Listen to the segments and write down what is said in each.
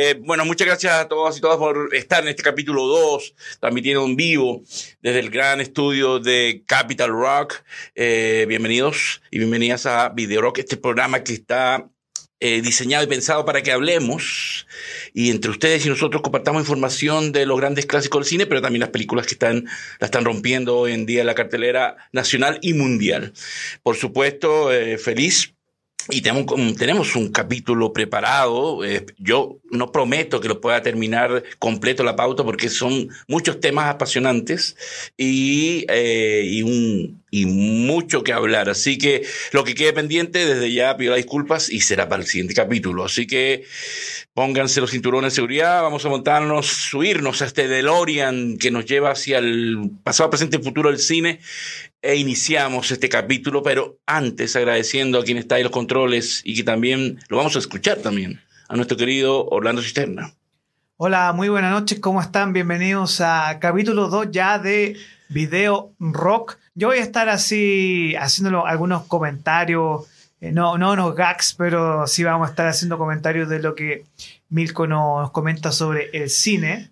Eh, bueno, muchas gracias a todos y todas por estar en este capítulo 2, transmitiendo en vivo desde el gran estudio de Capital Rock. Eh, bienvenidos y bienvenidas a Video Rock, este programa que está eh, diseñado y pensado para que hablemos y entre ustedes y nosotros compartamos información de los grandes clásicos del cine, pero también las películas que están, la están rompiendo hoy en día en la cartelera nacional y mundial. Por supuesto, feliz y tenemos, tenemos un capítulo preparado. Eh, yo no prometo que lo pueda terminar completo la pauta porque son muchos temas apasionantes y, eh, y, un, mucho que hablar. Así que lo que quede pendiente, desde ya pido disculpas y será para el siguiente capítulo. Así que pónganse los cinturones de seguridad, vamos a montarnos, subirnos a este DeLorean que nos lleva hacia el pasado, presente y futuro del cine e iniciamos este capítulo, pero antes agradeciendo a quien está en los controles y que también lo vamos a escuchar también, a nuestro querido Orlando Cisterna. Hola, muy buenas noches, ¿cómo están? Bienvenidos a capítulo 2 ya de Video Rock. Yo voy a estar así haciendo algunos comentarios, eh, no, no unos gags, pero sí vamos a estar haciendo comentarios de lo que Milko nos comenta sobre el cine.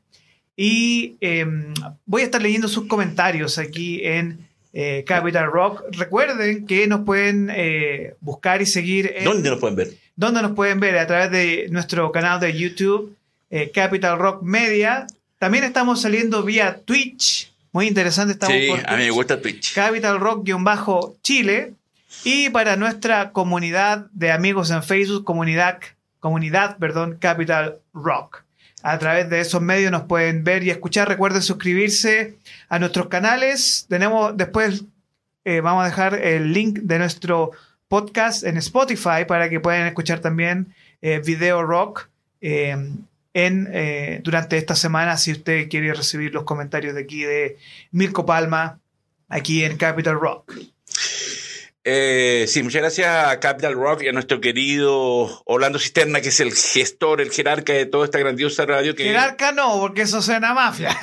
Y em, voy a estar leyendo sus comentarios aquí en eh, Capital Rock. Recuerden que nos pueden eh, buscar y seguir. ¿Dónde nos pueden ver? ¿Dónde nos pueden ver? A través de nuestro canal de YouTube, eh, Capital Rock Media. También estamos saliendo vía Twitch. Muy interesante. Estamos sí, a mí me gusta Twitch. Capital Rock-Chile. Y para nuestra comunidad de amigos en Facebook, comunidad, comunidad perdón, Capital Rock a través de esos medios nos pueden ver y escuchar. Recuerden suscribirse a nuestros canales. Tenemos después eh, vamos a dejar el link de nuestro podcast en Spotify para que puedan escuchar también eh, Video Rock eh, en, durante esta semana si usted quiere recibir los comentarios de aquí de Mirko Palma aquí en Capital Rock. Eh, sí, muchas gracias a Capital Rock y a nuestro querido Orlando Cisterna, que es el gestor, el jerarca de toda esta grandiosa radio. Que... Jerarca no, porque eso suena mafia.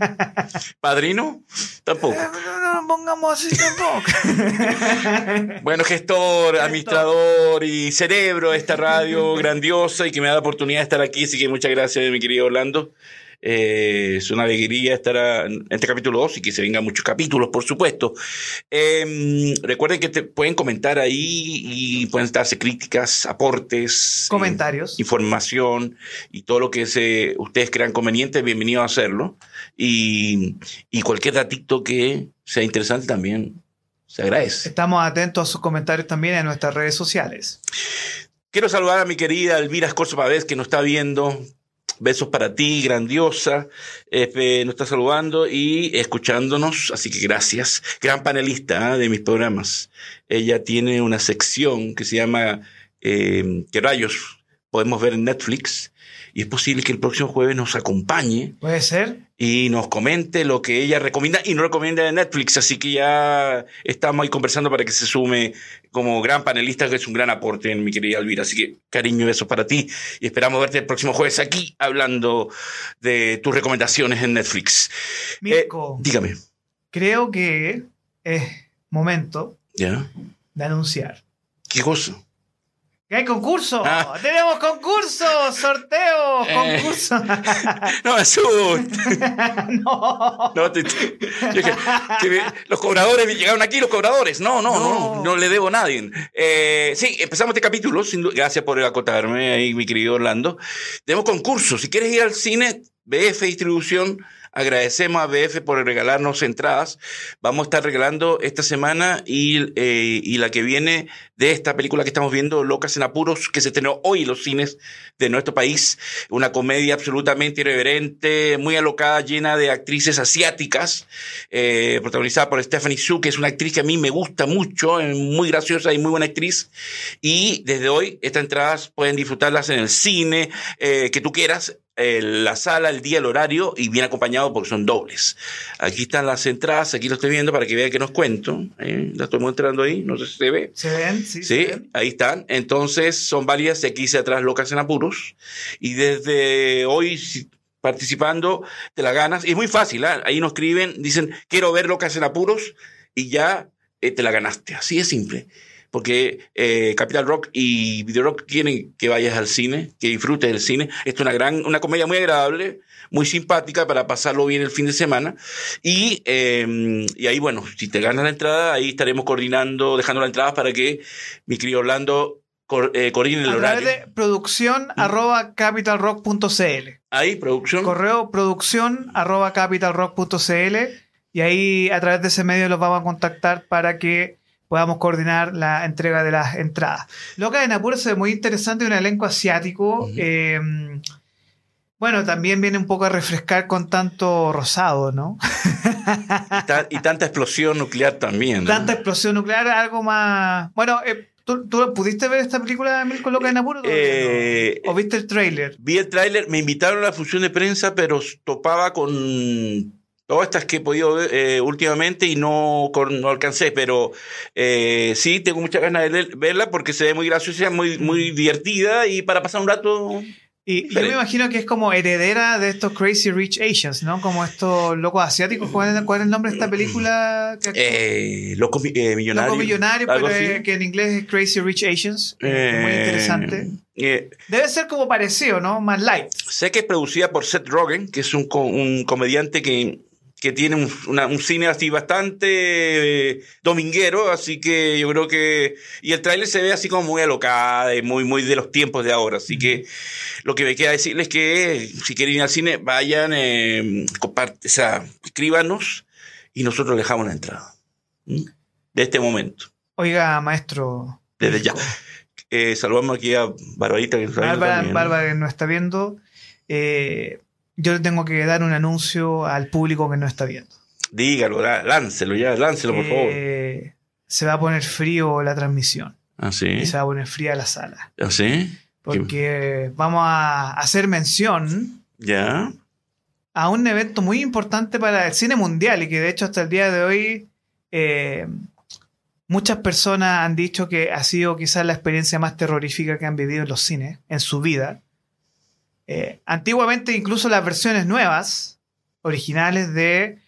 ¿Padrino? Tampoco. Eh, no, no, pongamos así tampoco. bueno, gestor, administrador y cerebro de esta radio grandiosa y que me da la oportunidad de estar aquí, así que muchas gracias, mi querido Orlando. Eh, es una alegría estar en este capítulo 2 y que se vengan muchos capítulos, por supuesto. Em, recuerden que te pueden comentar ahí y pueden darse críticas, aportes, comentarios, información y todo lo que se, ustedes crean conveniente, bienvenido a hacerlo. Y, y cualquier datito que sea interesante también se agradece. Estamos atentos a sus comentarios también en nuestras redes sociales. Quiero saludar a mi querida Elvira Escorzo Pavés, que nos está viendo Besos para ti, grandiosa. Eh, nos está saludando y escuchándonos, así que gracias. Gran panelista ¿ah? de mis programas. Ella tiene una sección que se llama eh, ¿Qué rayos podemos ver en Netflix? y es posible que el próximo jueves nos acompañe. Puede ser. Y nos comente lo que ella recomienda y no recomienda de Netflix. Así que ya estamos ahí conversando para que se sume como gran panelista, que es un gran aporte mi querida Elvira. Así que cariño y besos para ti. Y esperamos verte el próximo jueves aquí hablando de tus recomendaciones en Netflix. Mirko, eh, dígame. Creo que es momento de anunciar. ¿Qué cosa? Hay concurso! Ah. ¡Tenemos concurso! ¡Sorteo! Eh. ¡Concurso! no me no. no te, los cobradores llegaron aquí, los cobradores. No, no, no, no, le debo a nadie. Eh, sí, empezamos este capítulo. gracias por acotarme ahí, mi querido Orlando. Tenemos concurso. Si quieres ir al cine, BF Distribución Agradecemos a BF por regalarnos entradas. Vamos a estar regalando esta semana y, eh, y la que viene de esta película que estamos viendo, Locas en Apuros, que se estrenó hoy en los cines de nuestro país. Una comedia absolutamente irreverente, muy alocada, llena de actrices asiáticas, eh, protagonizada por Stephanie Su, que es una actriz que a mí me gusta mucho, muy graciosa y muy buena actriz. Y desde hoy, estas entradas pueden disfrutarlas en el cine eh, que tú quieras la sala, el día, el horario y bien acompañado porque son dobles. Aquí están las entradas, aquí lo estoy viendo para que vean que nos cuento. ¿eh? La estoy mostrando ahí, no sé si se ve. Se ven, sí. Sí, ahí están. Entonces son varias y aquí dice atrás locas en apuros. Y desde hoy participando te la ganas. Es muy fácil, ¿ah? ahí nos escriben, dicen quiero ver locas en apuros y ya eh, te la ganaste. Así es simple porque eh, Capital Rock y Video Rock quieren que vayas al cine, que disfrutes del cine. Esto es una gran, una comedia muy agradable, muy simpática para pasarlo bien el fin de semana. Y, eh, y ahí, bueno, si te ganas la entrada, ahí estaremos coordinando, dejando la entrada para que mi querido Orlando eh, coordine el A horario. través de producción arroba capitalrock.cl. Ahí, producción. Correo producción arroba capitalrock.cl y ahí a través de ese medio los vamos a contactar para que podamos coordinar la entrega de las entradas. Loca de Napur se ve muy interesante, un elenco asiático. Eh, bueno, también viene un poco a refrescar con tanto rosado, ¿no? Y, ta- y tanta explosión nuclear también. ¿no? Tanta explosión nuclear, algo más... Bueno, eh, ¿tú, tú pudiste ver esta película, Milko Loca de Napur? o todavía no? Eh, ¿O viste el tráiler? Vi el tráiler, me invitaron a la función de prensa, pero topaba con todas estas que he podido ver eh, últimamente y no, con- no alcancé, pero eh, sí, tengo muchas ganas de leer- verla porque se ve muy graciosa, muy, muy divertida y para pasar un rato... Y yo me imagino que es como heredera de estos Crazy Rich Asians, ¿no? Como estos locos asiáticos. ¿Cuál es, cuál es el nombre de esta película? Eh, loco mi- eh, millonario. Loco Millonario, algo pero así. eh, que en inglés es Crazy Rich Asians. Eh, muy interesante. Debe ser como parecido, ¿no? Más light. Sé que es producida por Seth Rogen, que es un, un comediante que, que tiene un, una- un cine así bastante eh, dominguero, así que yo creo que... Y el tráiler se ve así como muy alocada, y muy, muy de los tiempos de ahora, así que lo que me queda decirles es que si quieren ir al cine, vayan, eh, o sea, escríbanos y nosotros dejamos la entrada. De este momento, Oiga, maestro. desde ya. Eh, saludamos aquí a Barbarita, que nos está viendo Bárbara, también. Bárbara que nos está viendo. eh, yo le tengo que dar un anuncio al público que no está viendo. Dígalo, lá- láncelo ya, láncelo, por favor. Eh, se va a poner frío la transmisión. ¿Ah, sí? Y se va a poner fría la sala. ¿Ah, sí? Porque vamos a hacer mención ¿Ya? a un evento muy importante para el cine mundial y que de hecho hasta el día de hoy eh, muchas personas han dicho que ha sido quizás la experiencia más terrorífica que han vivido en los cines en su vida. Eh, antiguamente incluso las versiones nuevas, originales de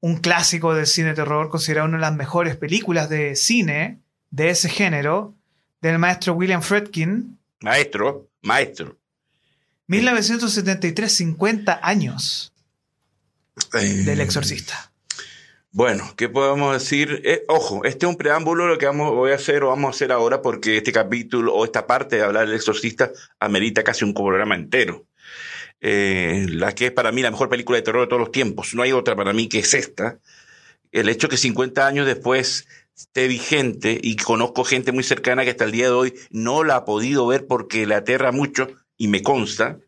un clásico del cine terror, considerado una de las mejores películas de cine de ese género, del maestro William Fredkin, Maestro, maestro. 1973, 50 años Eh, del exorcista. Bueno, ¿qué podemos decir? Eh, ojo, este es un preámbulo lo que vamos, voy a hacer o vamos a hacer ahora porque este capítulo o esta parte de hablar del exorcista amerita casi un programa entero. Eh, la que es para mí la mejor película de terror de todos los tiempos. No hay otra para mí que es esta. El hecho que 50 años después esté vigente y conozco gente muy cercana que hasta el día de hoy no la ha podido ver porque le aterra mucho y me consta,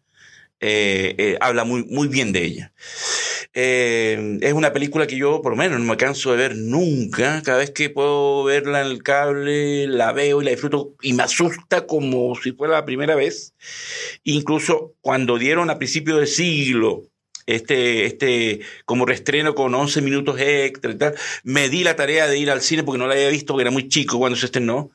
eh, eh, habla muy, muy bien de ella. Eh, es una película que yo, por lo menos, no me canso de ver nunca. Cada vez que puedo verla en el cable, la veo y la disfruto y me asusta como si fuera la primera vez. Incluso cuando dieron a principio del siglo este, este, como reestreno con 11 minutos extra y tal, me di la tarea de ir al cine porque no la había visto, porque era muy chico cuando se estrenó.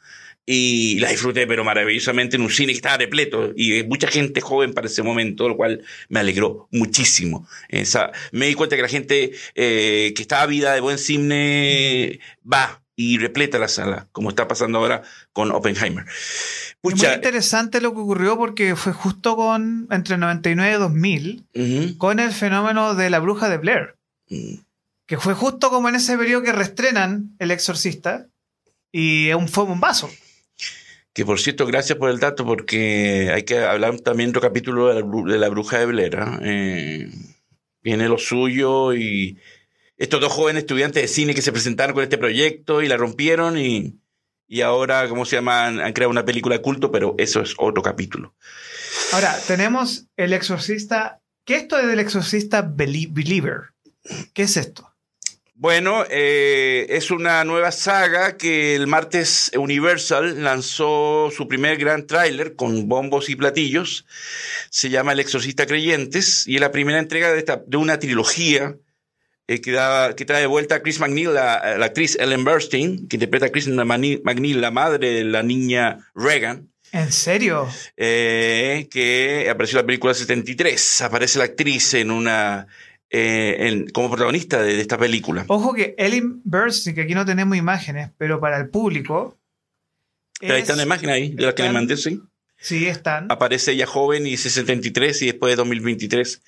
Y la disfruté, pero maravillosamente en un cine que estaba repleto y mucha gente joven para ese momento, lo cual me alegró muchísimo. Esa, me di cuenta que la gente eh, que está ávida de buen cine va y repleta la sala, como está pasando ahora con Oppenheimer. Es muy interesante lo que ocurrió porque fue justo con entre 99 y 2000 ujú, con el fenómeno de la bruja de Blair, mm, que fue justo como en ese periodo que reestrenan El Exorcista y fue un vaso. Que por cierto, gracias por el dato, porque hay que hablar también otro capítulo de la, bruja de Blair. ¿ah? Eh, viene lo suyo y estos dos jóvenes estudiantes de cine que se presentaron con este proyecto y la rompieron y, y ahora, ¿cómo se llama? Han, han creado una película de culto, pero eso es otro capítulo. Ahora, tenemos El Exorcista. ¿Qué es esto del Exorcista Belie- Believer? ¿Qué es esto? Bueno, eh, es una nueva saga que el martes Universal lanzó su primer gran tráiler con bombos y platillos. Se llama El Exorcista Creyentes y es la primera entrega de, esta, de una trilogía eh, que, da- que trae de vuelta a Chris McNeil, la, la actriz Ellen Burstyn, que interpreta a Chris McNeil, la madre de la niña Reagan. ¿En serio? eh, que apareció en la película 73. Aparece la actriz en una eh, en- como protagonista de, de esta película. Ojo que Ellen Burstyn, que aquí no tenemos imágenes, pero para el público, Ahí están las imágenes ahí, de las que le mandé, sí. Sí, están. Aparece ella joven y dice 73 y después de 2023.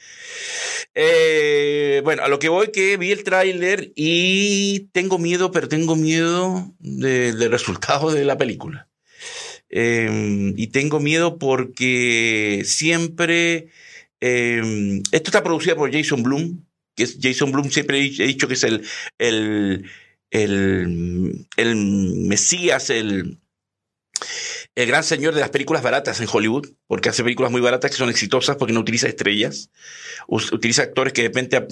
Eh, bueno, a lo que voy que vi el tráiler y tengo miedo, pero tengo miedo del resultado de la película. Em, y tengo miedo porque siempre... Em, esto está producido por Jason Bloom, que es Jason Bloom, siempre he dicho que es el, el, el, el Mesías, el el gran señor de las películas baratas en Hollywood, porque hace películas muy baratas que son exitosas porque no utiliza estrellas, utiliza actores que de repente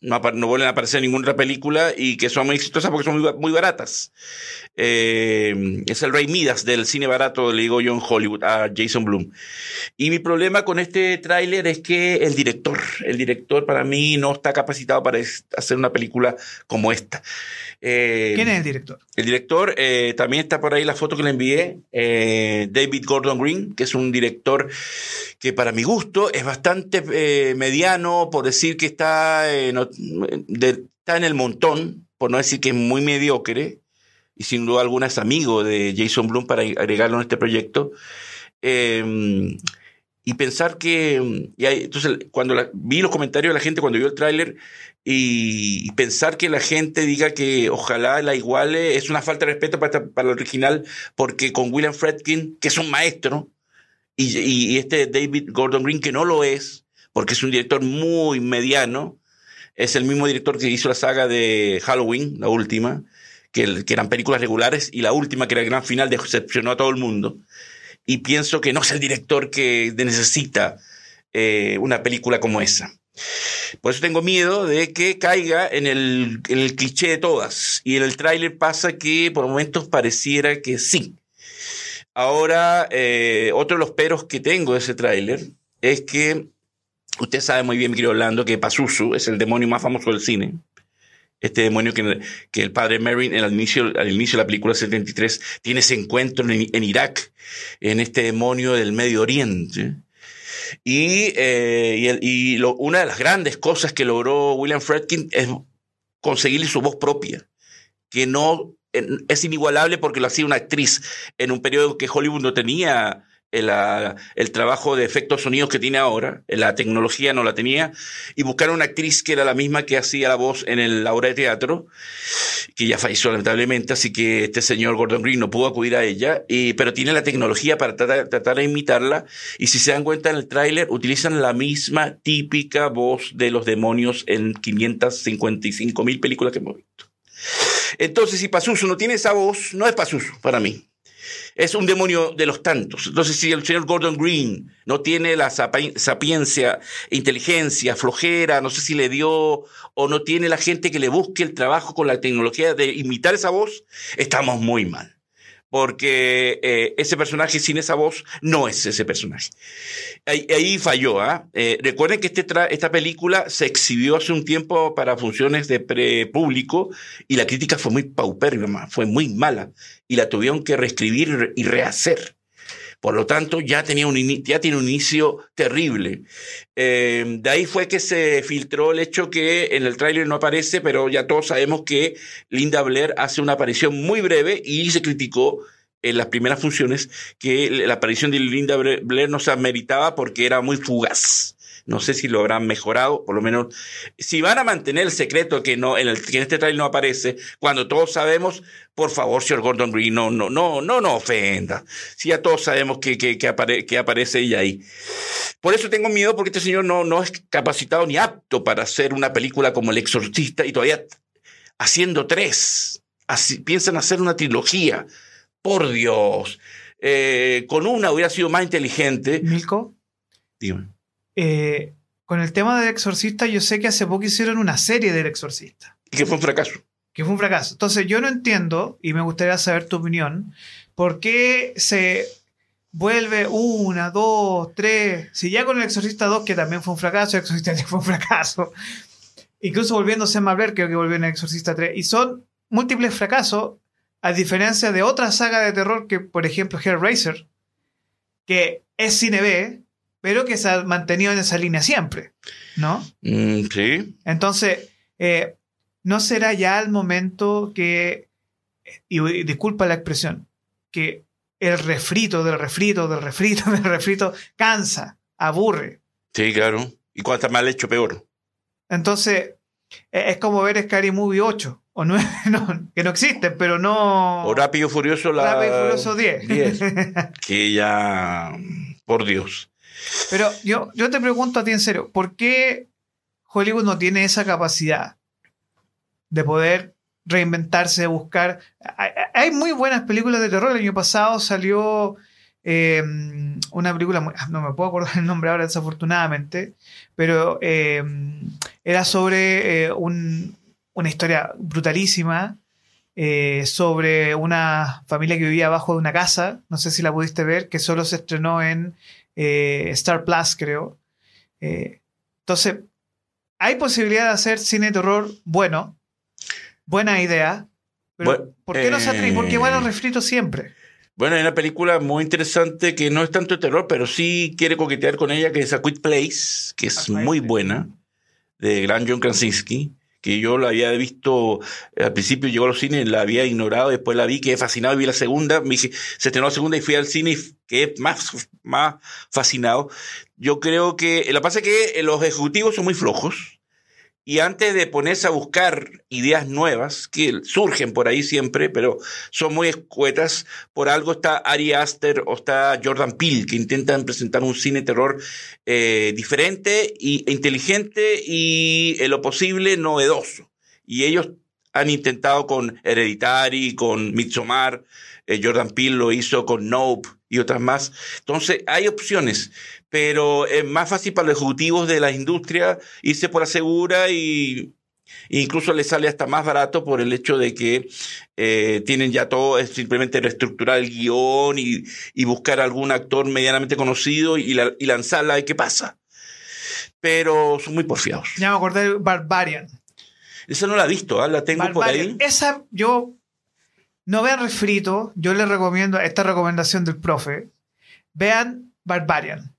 no, vuelven a aparecer en ninguna otra película y que son muy exitosas porque son muy, baratas. Eh, es el rey Midas del cine barato, le digo yo en Hollywood, a Jason Bloom. Y mi problema con este tráiler es que el director, el director para mí no está capacitado para hacer una película como esta. Eh, ¿Quién es el director? El director, eh, también está por ahí la foto que le envié, eh, David Gordon Green, que es un director que para mi gusto es bastante mediano, por decir que está, está en el montón, por no decir que es muy mediocre, y sin duda alguna es amigo de Jason Bloom para agregarlo en este proyecto. y pensar que, entonces cuando vi los comentarios de la gente cuando vio el tráiler, y pensar que la gente diga que ojalá la iguale es una falta de respeto para, para el original, porque con William Fredkin, que es un maestro, y, y, este David Gordon Green, que no lo es, porque es un director muy mediano, es el mismo director que hizo la saga de Halloween, la última, que, eran películas regulares, y la última, que era el gran final, decepcionó a todo el mundo. Y pienso que no es el director que necesita eh, una película como esa. Por eso tengo miedo de que caiga en el, cliché de todas. Y en el tráiler pasa que por momentos pareciera que sí. Ahora, eh, otro de los peros que tengo de ese tráiler es que usted sabe muy bien, querido Orlando, que Pazuzu es el demonio más famoso del cine. Este demonio que, el padre Merrin al inicio, al inicio de la película 73 tiene ese encuentro en, en Irak, en este demonio del Medio Oriente. Y, eh, y, una de las grandes cosas que logró William Fredkin es conseguirle su voz propia, que no es inigualable porque lo hacía una actriz en un periodo que Hollywood no tenía el, el, trabajo de efectos sonidos que tiene ahora, la tecnología no la tenía, y buscaron una actriz que era la misma que hacía la voz en la obra de teatro, que ya falleció lamentablemente, así que este señor Gordon Green no pudo acudir a ella, y, pero tiene la tecnología para tratar, tratar de imitarla, y si se dan cuenta en el tráiler, utilizan la misma típica voz de los demonios en 555 mil películas que hemos visto. Entonces, si Pazuzu no tiene esa voz, no es Pazuzu para mí es un demonio de los tantos. Entonces, si el señor Gordon Green no tiene la sapiencia, inteligencia, flojera, no sé si le dio o no tiene la gente que le busque el trabajo con la tecnología de imitar esa voz, estamos muy mal porque eh, ese personaje sin esa voz no es ese personaje. Ahí, falló. ¿ah? Eh, recuerden que este esta película se exhibió hace un tiempo para funciones de pre-público y la crítica fue muy paupérrima, fue muy mala y la tuvieron que reescribir y rehacer. Por lo tanto, ya, tenía un ya tiene un inicio terrible. Eh, de ahí fue que se filtró el hecho que en el tráiler no aparece, pero ya todos sabemos que Linda Blair hace una aparición muy breve y se criticó en las primeras funciones que la aparición de Linda Blair no se ameritaba porque era muy fugaz. No sé si lo habrán mejorado, por lo menos. Si van a mantener el secreto que, no, en, el, que en este trailer no aparece, cuando todos sabemos, por favor, señor Gordon Green, no, no, no, no, no ofenda. Si ya todos sabemos que, que, que, aparece ella ahí. Por eso tengo miedo, porque este señor no, no es capacitado ni apto para hacer una película como El Exorcista y todavía haciendo tres. Así, piensan hacer una trilogía. Por Dios. Eh, con una hubiera sido más inteligente. Milko. Dígame. Eh, con el tema del exorcista, yo sé que hace poco hicieron una serie del exorcista. Y que fue un fracaso. Que fue un fracaso. Entonces yo no entiendo, y me gustaría saber tu opinión, por qué se vuelve una, dos, tres. Si ya con el Exorcista 2, que también fue un fracaso, el Exorcista 3 fue un fracaso. Incluso volviéndose a Mabler, creo que volvió en el Exorcista 3. Y son múltiples fracasos, a diferencia de otra saga de terror que, por ejemplo, Hellraiser, que es cine B, pero que se ha mantenido en esa línea siempre, ¿no? Mm, sí. Entonces, eh, ¿no será ya el momento que, y, disculpa la expresión, que el refrito del refrito del refrito del refrito cansa, aburre. Sí, claro. Y cuando está mal hecho, peor. Entonces, e- es como ver Scary Movie 8 o 9, no, que no existen, pero no. O Rápido Furioso, la. Rápido Furioso 10. 10. que ya. Por Dios. Pero yo, yo te pregunto a ti en serio, ¿por qué Hollywood no tiene esa capacidad de poder reinventarse, de buscar? Hay, muy buenas películas de terror. El año pasado salió eh, una película, muy- ah, no me puedo acordar el nombre ahora desafortunadamente, pero eh, era sobre eh, un- una historia brutalísima. eh, sobre una familia que vivía abajo de una casa, no sé si la pudiste ver, que solo se estrenó en eh, Star Plus, creo. Eh, entonces, hay posibilidad de hacer cine de terror bueno, buena idea, pero Bueno, ¿por qué no se atreven? ¿Por qué van eh, al refrito siempre? Bueno, hay una película muy interesante que no es tanto de terror, pero sí quiere coquetear con ella, que es A Quiet Place, que es muy buena, de gran John Krasinski, que yo la había visto, eh, al principio llegó a los cines, la había ignorado, después la vi, quedé fascinado y vi la segunda, me dije, se estrenó la segunda y fui al cine y quedé más, más fascinado. Yo creo que, lo que pasa es que los ejecutivos son muy flojos, y antes de ponerse a buscar ideas nuevas, que surgen por ahí siempre, pero son muy escuetas, por algo está Ari Aster o está Jordan Peele, que intentan presentar un cine terror eh, diferente e inteligente y en lo posible novedoso. Y ellos han intentado con Hereditary, con Midsommar, eh, Jordan Peele lo hizo con Nope y otras más. Entonces, hay opciones, pero es más fácil para los ejecutivos de la industria irse por la segura y e incluso les sale hasta más barato por el hecho de que eh, tienen ya todo, es simplemente reestructurar el guion y, y buscar algún actor medianamente conocido y, la- y lanzarla ver qué pasa. Pero son muy porfiados. Ya me acordé de Barbarian. Esa no la he visto, ¿ah? la tengo por Barbarian. ahí. Esa, yo no vean refrito, yo les recomiendo esta recomendación del profe. Vean Barbarian.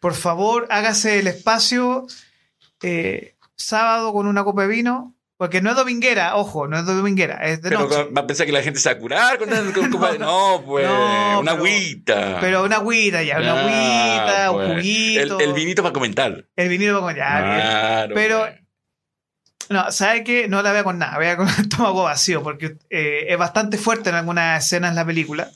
Por favor, hágase el espacio eh, sábado con una copa de vino. Porque no es dominguera, ojo, no es dominguera, es de Pero noche. va a pensar que la gente se va a curar con con- con- No, pues, No, una pero- agüita. Pero una agüita ya, una Ah, agüita, pues. un juguito. El, el vinito para comentar. El vinito para bien. Claro, Pero- pues. No, ¿sabe qué? No la vea con nada, vea con el estómago vacío, porque eh, es bastante fuerte en algunas escenas de la película.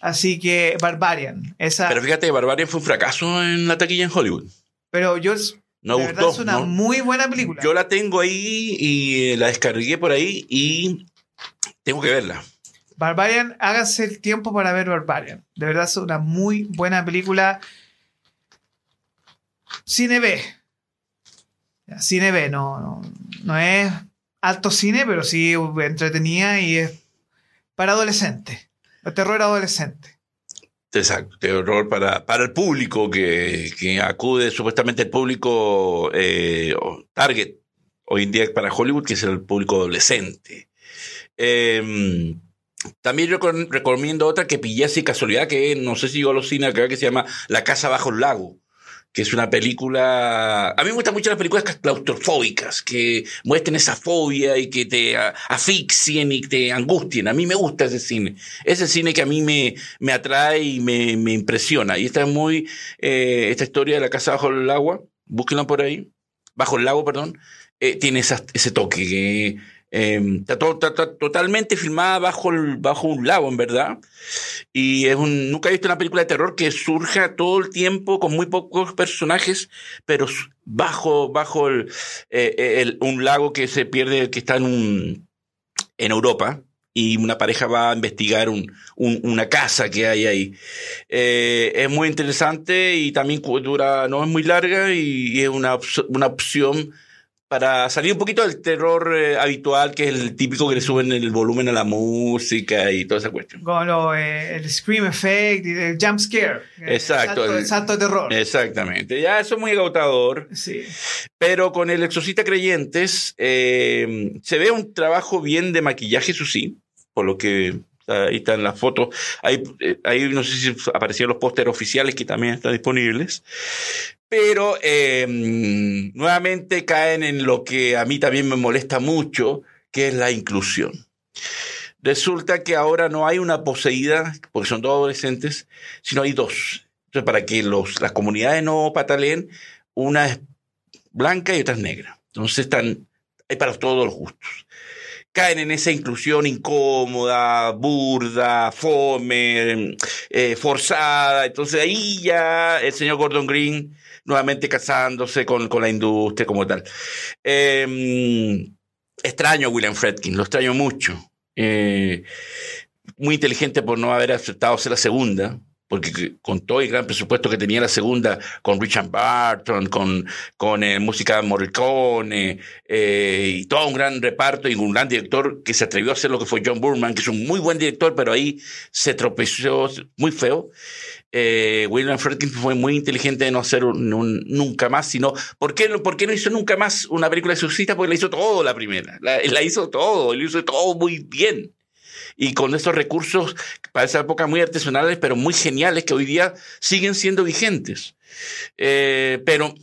Así que Barbarian, esa. Pero fíjate, Barbarian fue un fracaso en la taquilla en Hollywood. Pero yo, No de verdad, gustó. es una ¿no? muy buena película. Yo la tengo ahí y la descargué por ahí y tengo que verla. Barbarian, háganse el tiempo para ver Barbarian. De verdad es una muy buena película. Cine B. Cine B, no, no, no es alto cine, pero sí entretenida y es para adolescentes. Terror adolescente. Exacto, terror para, para el público que, que acude, supuestamente el público eh, target hoy en día para Hollywood, que es el público adolescente. Eh, también yo recom- recomiendo otra que pillé así casualidad, que no sé si llegó a los cines acá, que se llama La Casa Bajo el Lago, que es una película... A mí me gustan mucho las películas claustrofóbicas, que muestren esa fobia y que te asfixien y te angustien. A mí me gusta ese cine. Ese cine que a mí me, me atrae y me, me impresiona. Y esta es muy... eh, esta historia de La Casa Bajo el Agua, búsquenla por ahí, Bajo el Lago, perdón, eh, tiene esa- ese toque que... eh, está, to- está- está totalmente filmada bajo, el- bajo un lago, en verdad. Y es un, nunca he visto una película de terror que surja todo el tiempo con muy pocos personajes, pero bajo, bajo el, eh, el- un lago que se pierde, que está en, un, en Europa. Y una pareja va a investigar un, un- una casa que hay ahí. Eh, es muy interesante y también dura, no es muy larga y, y es una, una opción para salir un poquito del terror eh, habitual, que es el típico que le suben el volumen a la música y toda esa cuestión. Con lo, eh, el scream effect y el jump scare. El Exacto, salto, el salto de terror. Exactamente, ya eso es muy agotador, Sí. pero con el Exorcista Creyentes eh, se ve un trabajo bien de maquillaje, eso sí, por lo que ahí están las fotos, ahí, eh, ahí no sé si aparecían los pósteres oficiales que también están disponibles, pero eh, nuevamente caen en lo que a mí también me molesta mucho, que es la inclusión. Resulta que ahora no hay una poseída, porque son dos adolescentes, sino hay dos. Entonces, para que los, las comunidades no pataleen, una es blanca y otra es negra. Entonces, están, hay para todos los gustos. Caen en esa inclusión incómoda, burda, fome, eh, forzada. Entonces, ahí ya el señor Gordon Green nuevamente casándose con, con la industria como tal. Eh, extraño a William Fredkin, lo extraño mucho. Eh, muy inteligente por no haber aceptado ser la segunda, porque con todo el gran presupuesto que tenía la segunda, con Richard Barton, con, con eh, música Morricone, eh, y todo un gran reparto y un gran director que se atrevió a hacer lo que fue John Burman, que es un muy buen director, pero ahí se tropezó muy feo. Eh, William Friedkin fue muy inteligente de no hacer un, un, nunca más, sino, ¿por qué, ¿por qué no hizo nunca más una película de exorcista? Porque la hizo todo la primera, la, la hizo todo, la hizo todo muy bien y con estos recursos para esa época muy artesanales, pero muy geniales que hoy día siguen siendo vigentes. Eh, pero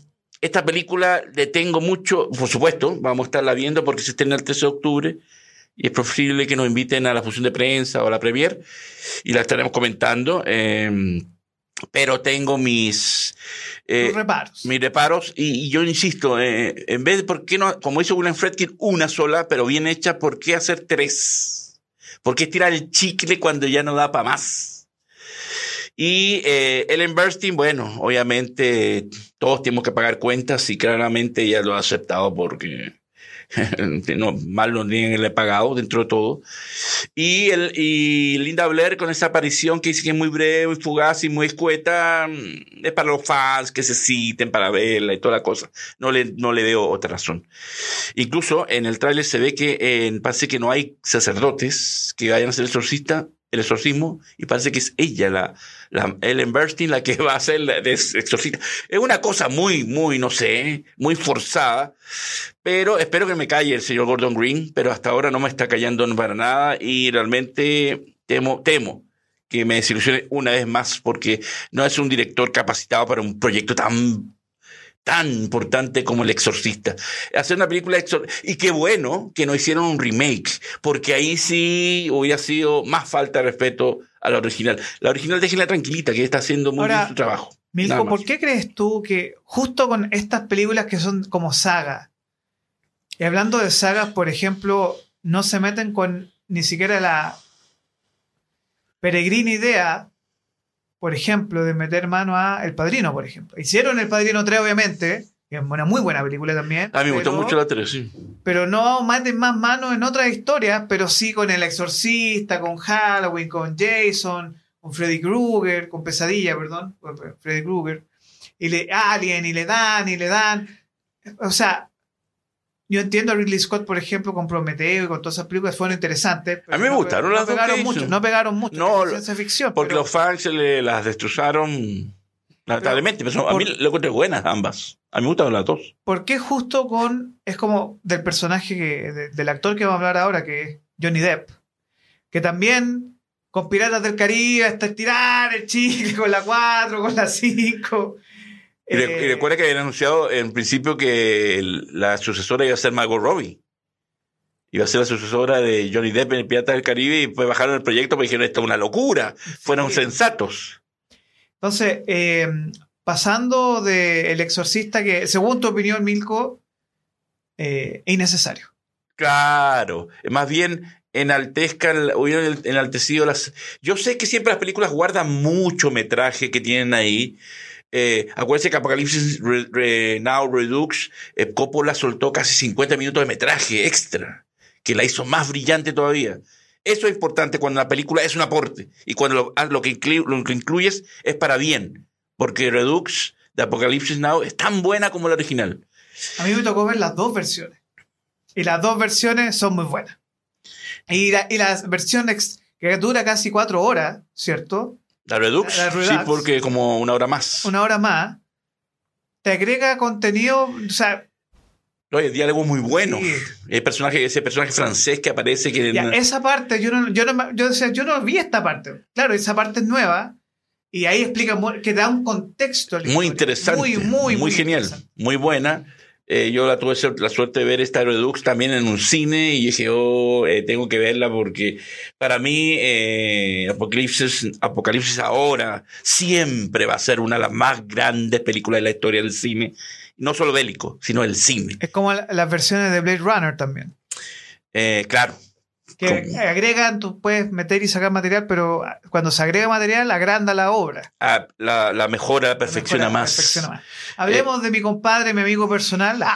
esta película le tengo mucho, por supuesto, vamos a estarla viendo porque se estrena el 13 de octubre y es posible que nos inviten a la función de prensa o a la premier y la estaremos comentando. Eh, pero tengo mis eh, reparos. mis reparos y, y yo insisto eh, en vez de por qué no como hizo William Fredkin una sola pero bien hecha por qué hacer tres por qué el chicle cuando ya no da para más y eh, Ellen Burstyn bueno obviamente todos tenemos que pagar cuentas y claramente ella lo ha aceptado porque no, mal no tienen el pagado dentro de todo. Y, el, y Linda Blair con esa aparición que dice que es muy breve, muy fugaz y muy escueta, mm, es para los fans que se citen para verla y toda la cosa. No le, no le veo otra razón. Incluso en el tráiler se ve que eh, parece que no hay sacerdotes que vayan a ser el exorcista, el exorcismo, y parece que es ella la, la Ellen Burstyn la que va a la de exorcista. Es una cosa muy, muy, no sé, muy forzada, pero espero que me calle el señor Gordon Green, pero hasta ahora no me está callando para nada y realmente temo, temo que me desilusione una vez más porque no es un director capacitado para un proyecto tan tan importante como El Exorcista. Hacer una película de y qué bueno que no hicieron un remake, porque ahí sí hubiera sido más falta de respeto a la original. La original déjenla tranquilita, que está haciendo muy Ahora, bien su trabajo. Milko, ¿por qué crees tú que justo con estas películas que son como saga, y hablando de sagas, por ejemplo, no se meten con ni siquiera la peregrina idea, por ejemplo, de meter mano a El Padrino, por ejemplo? Hicieron El Padrino 3, obviamente, que es una muy buena película también. A mí me gustó mucho la 3, sí. pero no meten más mano en otras historias, pero sí con El Exorcista, con Halloween, con Jason, con Freddy Krueger, con Pesadilla, perdón, Freddy Krueger, y le Alien, y le dan, y le dan. O sea, yo entiendo a Ridley Scott, por ejemplo, con Prometeo y con todas esas películas fueron interesantes. pero A mí me no gustaron las no pegaron que mucho, no pegaron mucho. No, es ciencia ficción. Porque pero- los fans se le, las destrozaron, lamentablemente. Pero, son- a mí lo encuentro buenas ambas. A mí me gustan las dos. ¿Por qué justo con. Es como del personaje, que, de- del actor que vamos a hablar ahora, que es Johnny Depp, que también con Piratas del Caribe hasta estirar el chicle con la 4, con la 5. Y, y recuerda que habían anunciado en principio que el- la sucesora iba a ser Margot Robbie. Iba a ser la sucesora de Johnny Depp en el Pirata del Caribe y pues bajaron el proyecto porque dijeron esto es una locura. Fueron Sí. sensatos. Entonces, eh, pasando de El Exorcista, que según tu opinión, Milko, eh, es innecesario. Claro. Más bien enaltezcan, hubieran enaltecido las... Yo sé que siempre las películas guardan mucho metraje que tienen ahí. Eh, acuérdense que Apocalipsis Now Redux, eh, Coppola soltó casi 50 minutos de metraje extra, que la hizo más brillante todavía. Eso es importante cuando la película es un aporte y cuando lo, ah, lo que, incluyes es para bien, porque Redux de Apocalipsis Now es tan buena como la original. A mí me tocó ver las dos versiones. Y las dos versiones son muy buenas. Y la, y la versión que dura casi cuatro horas, ¿cierto? La Redux, La Redux. sí, porque como una hora más. Una hora más. Te agrega contenido, o sea, No, hay diálogo muy bueno. Sí. El personaje, ese personaje francés que aparece que Ya, esa parte, yo no, yo no, yo decía, yo no vi esta parte. Claro, esa parte es nueva. Y ahí explica que da un contexto. muy interesante, Muy, muy, muy, genial, interesante. muy buena. Eh, yo la tuve la suerte de ver esta Redux también en un cine y dije, oh, eh, tengo que verla porque para mí eh, Apocalipsis, Apocalipsis ahora siempre va a ser una de las más grandes películas de la historia del cine. No solo bélico, sino el cine. Es como las versiones de Blade Runner también. claro, que agregan, tú puedes meter y sacar material, pero cuando se agrega material, agranda la obra. Ah, la, mejora, perfecciona, más. Hablemos eh, de mi compadre, mi amigo personal.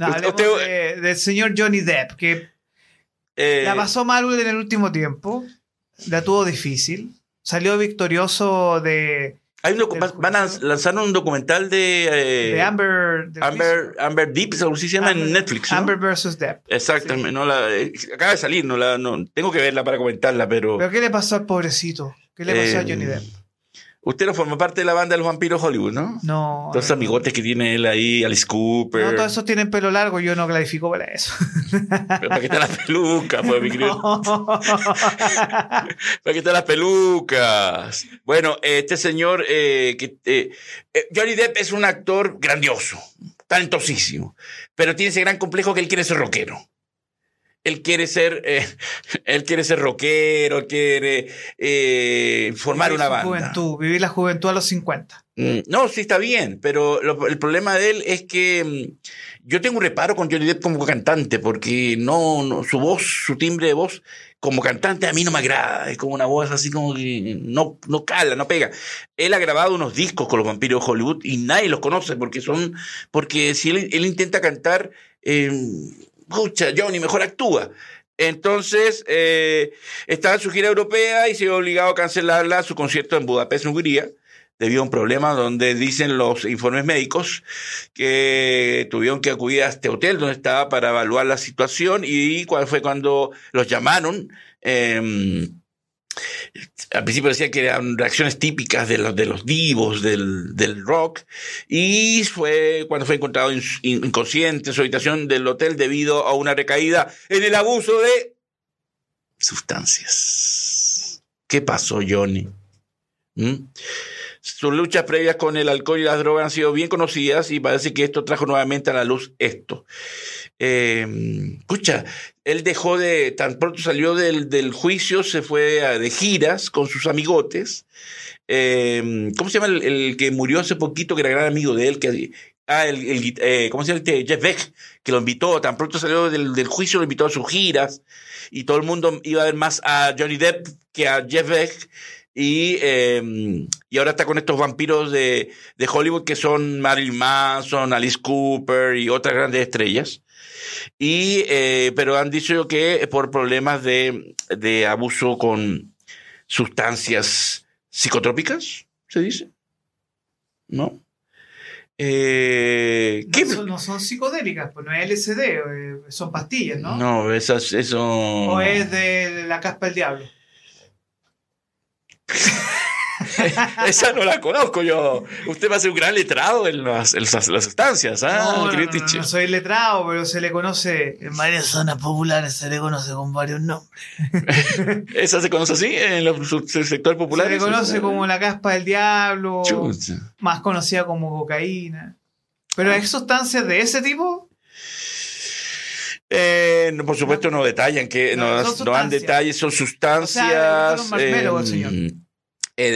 Ah. hablemos del señor Johnny Depp, que eh, la pasó mal en el último tiempo, la tuvo difícil, salió victorioso de van a lanzar un documental de, eh, Amber, Amber, Amber Deep, algo así se llama en Netflix. Amber versus Depp. Exactamente, no la, eh, acaba de salir, no la, no, tengo que verla para comentarla, pero. ¿Pero qué le pasó al pobrecito? ¿Qué le pasó a Johnny Depp? Usted no forma parte de la banda de los vampiros Hollywood, ¿no? No. Todos esos amigotes que tiene él ahí, Alice Cooper. No, todos esos tienen pelo largo, yo no clarifico para eso. Pero ¿para qué están las pelucas, pues, mi querido? ¿Para qué están las pelucas? Bueno, este señor, eh, que, eh, eh, Johnny Depp es un actor grandioso, talentosísimo, pero tiene ese gran complejo que él quiere ser rockero él quiere ser, eh, él quiere ser rockero, quiere eh, formar una banda. Juventud, vivir la juventud a los 50. Mm, no, sí está bien, pero el problema de él es que mm, yo tengo un reparo con Johnny Depp como cantante, porque no, su voz, su timbre de voz como cantante a mí no me agrada, es como una voz así como que no, no cala, no pega. Él ha grabado unos discos con los vampiros de Hollywood y nadie los conoce porque son, porque si él, él intenta cantar, eh, escucha, Johnny, mejor actúa. Entonces, eh, estaba en su gira europea y se vio obligado a cancelarla su concierto en Budapest, Hungría, debido a un problema donde dicen los informes médicos que tuvieron que acudir a este hotel donde estaba para evaluar la situación y cuál fue cuando los llamaron. Eh, al principio decía que eran reacciones típicas de los, de los divos del, del rock, y fue cuando fue encontrado inconsciente en su habitación del hotel debido a una recaída en el abuso de sustancias. ¿Qué pasó, Johnny? ¿Mm? Sus luchas previas con el alcohol y las drogas han sido bien conocidas y parece que esto trajo nuevamente a la luz esto. Eh, escucha, él dejó de, tan pronto salió del, del juicio, se fue de giras con sus amigotes. Eh, ¿Cómo se llama el, que murió hace poquito, que era gran amigo de él? Que, ah, el, eh, ¿cómo se llama? Este Jeff Beck, que lo invitó, tan pronto salió del, del, juicio, lo invitó a sus giras. Y todo el mundo iba a ver más a Johnny Depp que a Jeff Beck. Y, eh, y ahora está con estos vampiros de, de Hollywood que son Marilyn Manson, Alice Cooper y otras grandes estrellas. Y, eh, pero han dicho que por problemas de, de abuso con sustancias psicotrópicas, se dice. ¿No? Eh, no, son, no, son, psicodélicas, pues no es LSD, eh, son pastillas, ¿no? No, esas, eso. O es de la caspa del diablo. Esa no la conozco yo. Usted va a ser un gran letrado en las, las, sustancias. ¿ah? No, soy letrado, pero se le conoce en varias zonas populares, se le conoce con varios nombres. ¿Esa se conoce así en el sector popular? Se le conoce como la caspa del diablo, más conocida como cocaína. ¿Pero hay sustancias de ese tipo? Eh, por supuesto no detallan que no, dan detalles, son sustancias. Eh,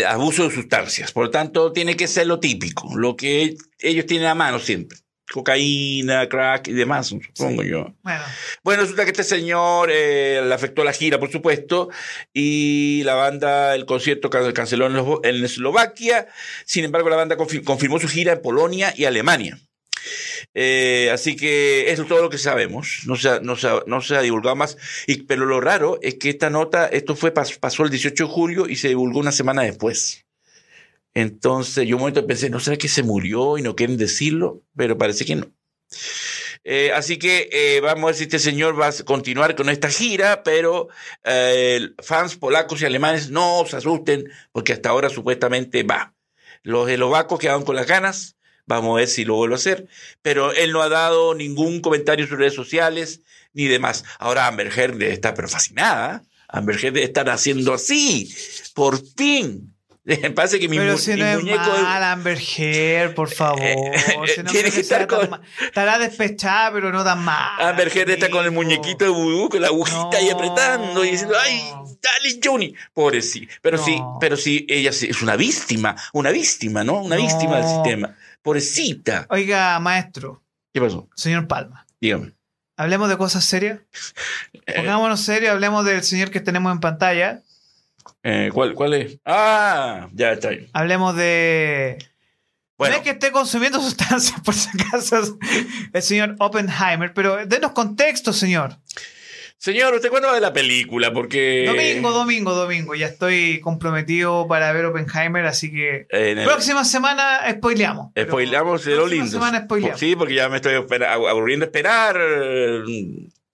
abuso de sustancias. Por lo tanto, tiene que ser lo típico, lo que ellos tienen a mano siempre. Cocaína, crack y demás, supongo yo. Bueno. bueno, resulta que este señor eh, le afectó la gira, por supuesto, y la banda, el concierto canceló en, Eslovaquia. Sin embargo, la banda confirmó su gira en Polonia y Alemania. Eh, así que eso es todo lo que sabemos. No se ha, divulgado más. Y, pero lo raro es que esta nota, esto fue pasó el 18 de julio y se divulgó una semana después. Entonces yo un momento pensé, ¿no será que se murió y no quieren decirlo? Pero parece que no. Eh, así que eh, vamos a ver si este señor va a continuar con esta gira, pero fans polacos y alemanes no se asusten, porque hasta ahora supuestamente va. Los eslovacos quedaron con las ganas, Vamos a ver si lo vuelvo a hacer. Pero él no ha dado ningún comentario en sus redes sociales ni demás. Ahora Amber Heard está pero fascinada. Amber Heard estar haciendo así. Por fin Parece que mi, Pero si mi no es muñeco mal, Amber Heard, por favor. Si no tiene creo que estar con- mal. Estará despechada, pero no tan mal. Amber Heard está con el muñequito de vudú, con la agujita No. apretando y diciendo, ¡ay, dale, Johnny! Pobre sí. Pero sí, No. pero sí, ella sí es una víctima, una víctima, ¿no? Una víctima del sistema. Pobrecita. Oiga, maestro, ¿Qué pasó? señor Palma. Dígame. Hablemos de cosas serias. Pongámonos serios, hablemos del señor que tenemos en pantalla. eh, ¿cuál, ¿Cuál es? Ah, ya está bien. Hablemos de. Bueno, No es que esté consumiendo sustancias, por si acaso, el señor Oppenheimer, pero denos contexto, señor. Señor, ¿usted cuándo va de la película? Porque... Domingo, domingo, domingo. Ya estoy comprometido para ver Oppenheimer, así que. El- Próxima semana spoileamos. pero Spoilamos de lo próxima lindo. semana spoileamos. Sí, porque ya me estoy aburriendo esperar.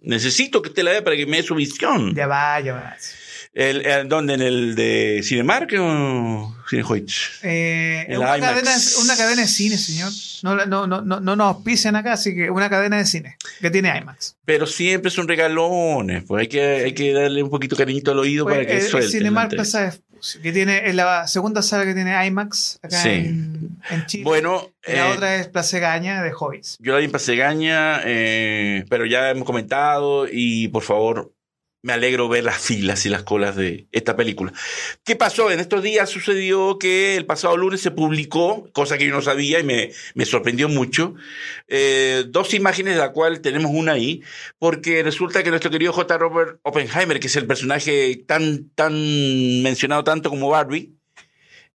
Necesito que usted la vea para que me dé su visión. Ya va, ya va. El, el- ¿Dónde? ¿En el de Cinemark o Cinehoitz? Eh, una, cadena, una cadena de cine, señor. No, no, no, no, no nos auspician acá, así que una cadena de cine que tiene IMAX. Pero siempre son regalones, pues hay que, hay que darle un poquito cariñito al oído Pues, para que el- el suelte. Cinemark la entrega. pasa que tiene es la segunda sala que tiene IMAX acá Sí. en, en Chile. Bueno, Y la eh, otra es Plaza Gaña de Hobbits. yo la vi en Pasegaña, eh, pero ya hemos comentado y por favor, me alegro ver las filas y las colas de esta película. ¿Qué pasó? En estos días sucedió que el pasado lunes se publicó, cosa que yo no sabía y me, me sorprendió mucho, eh, dos imágenes de la cual tenemos una ahí, porque resulta que nuestro querido J. Robert Oppenheimer, que es el personaje tan, tan mencionado tanto como Barbie,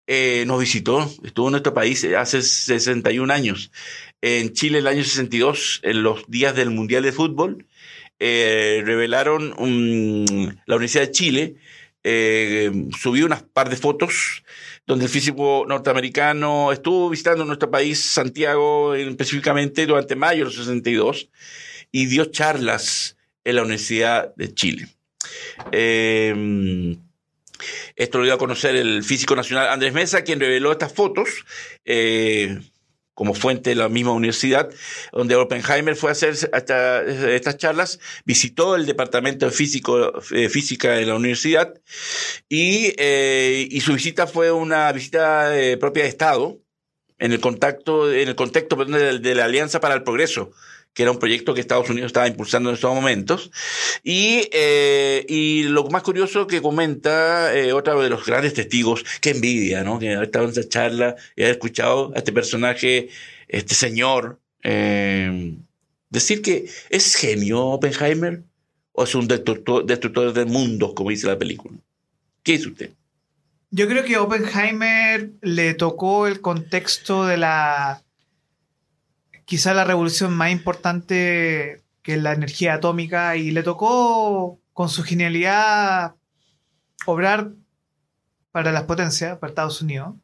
eh, nos visitó, estuvo en nuestro país hace 61 años. En Chile, el año 62, en los días del Mundial de Fútbol, eh, revelaron la Universidad de Chile, eh, subió unas par de fotos donde el físico norteamericano estuvo visitando nuestro país, Santiago en- específicamente, durante mayo del 62, y dio charlas en la Universidad de Chile. Eh, esto lo dio a conocer el físico nacional Andrés Mesa, quien reveló estas fotos eh, como fuente de la misma universidad, donde Oppenheimer fue a hacer hasta estas charlas, visitó el departamento de físico, eh, física de la universidad y, eh, y su visita fue una visita eh, propia de Estado en el contacto, en el contexto de la Alianza para el Progreso que era un proyecto que Estados Unidos estaba impulsando en estos momentos. Y, eh, y lo más curioso que comenta eh, otro de los grandes testigos, qué envidia, ¿no? Que haber estado en esa charla y haber escuchado a este personaje, este señor, eh, decir que es genio Oppenheimer o es un destructor, destructor del mundo, como dice la película. ¿Qué dice usted? Yo creo que Oppenheimer le tocó el contexto de la quizá la revolución más importante que la energía atómica y le tocó con su genialidad obrar para las potencias, para Estados Unidos.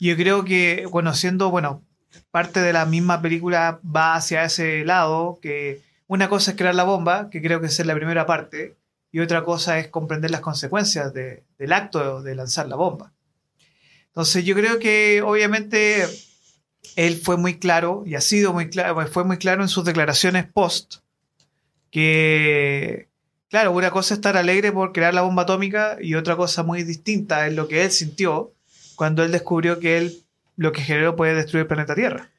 Yo creo que, bueno, siendo, bueno, parte de la misma película va hacia ese lado, que una cosa es crear la bomba, que creo que es la primera parte, y otra cosa es comprender las consecuencias de- del acto de lanzar la bomba. Entonces yo creo que obviamente él fue muy claro y ha sido muy claro, fue muy claro en sus declaraciones post que, claro, una cosa es estar alegre por crear la bomba atómica y otra cosa muy distinta es lo que él sintió cuando él descubrió que él lo que generó puede destruir el planeta Tierra.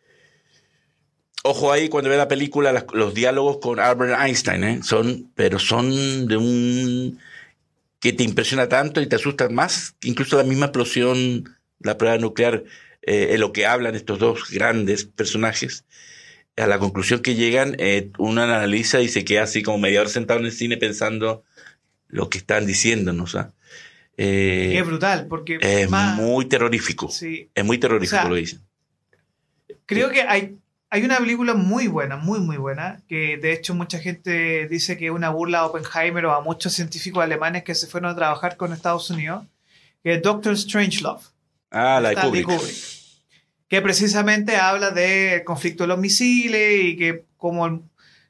Ojo ahí cuando ve la película, los diálogos con Albert Einstein, ¿eh? son, pero son de un que te impresiona tanto y te asusta más incluso la misma explosión, la prueba nuclear, eh, en lo que hablan estos dos grandes personajes. A la conclusión que llegan, eh, uno analiza y se queda así como media hora sentado en el cine pensando lo que están diciéndonos. ¿ah? Eh, es brutal, porque es más- muy terrorífico. sí, Es muy terrorífico O sea, lo dicen. Creo que hay, hay una película muy buena, muy, muy buena, que de hecho mucha gente dice que es una burla a Oppenheimer o a muchos científicos alemanes que se fueron a trabajar con Estados Unidos, que es Doctor Strangelove. Ah, la de Kubrick. Que precisamente habla del conflicto de los misiles y que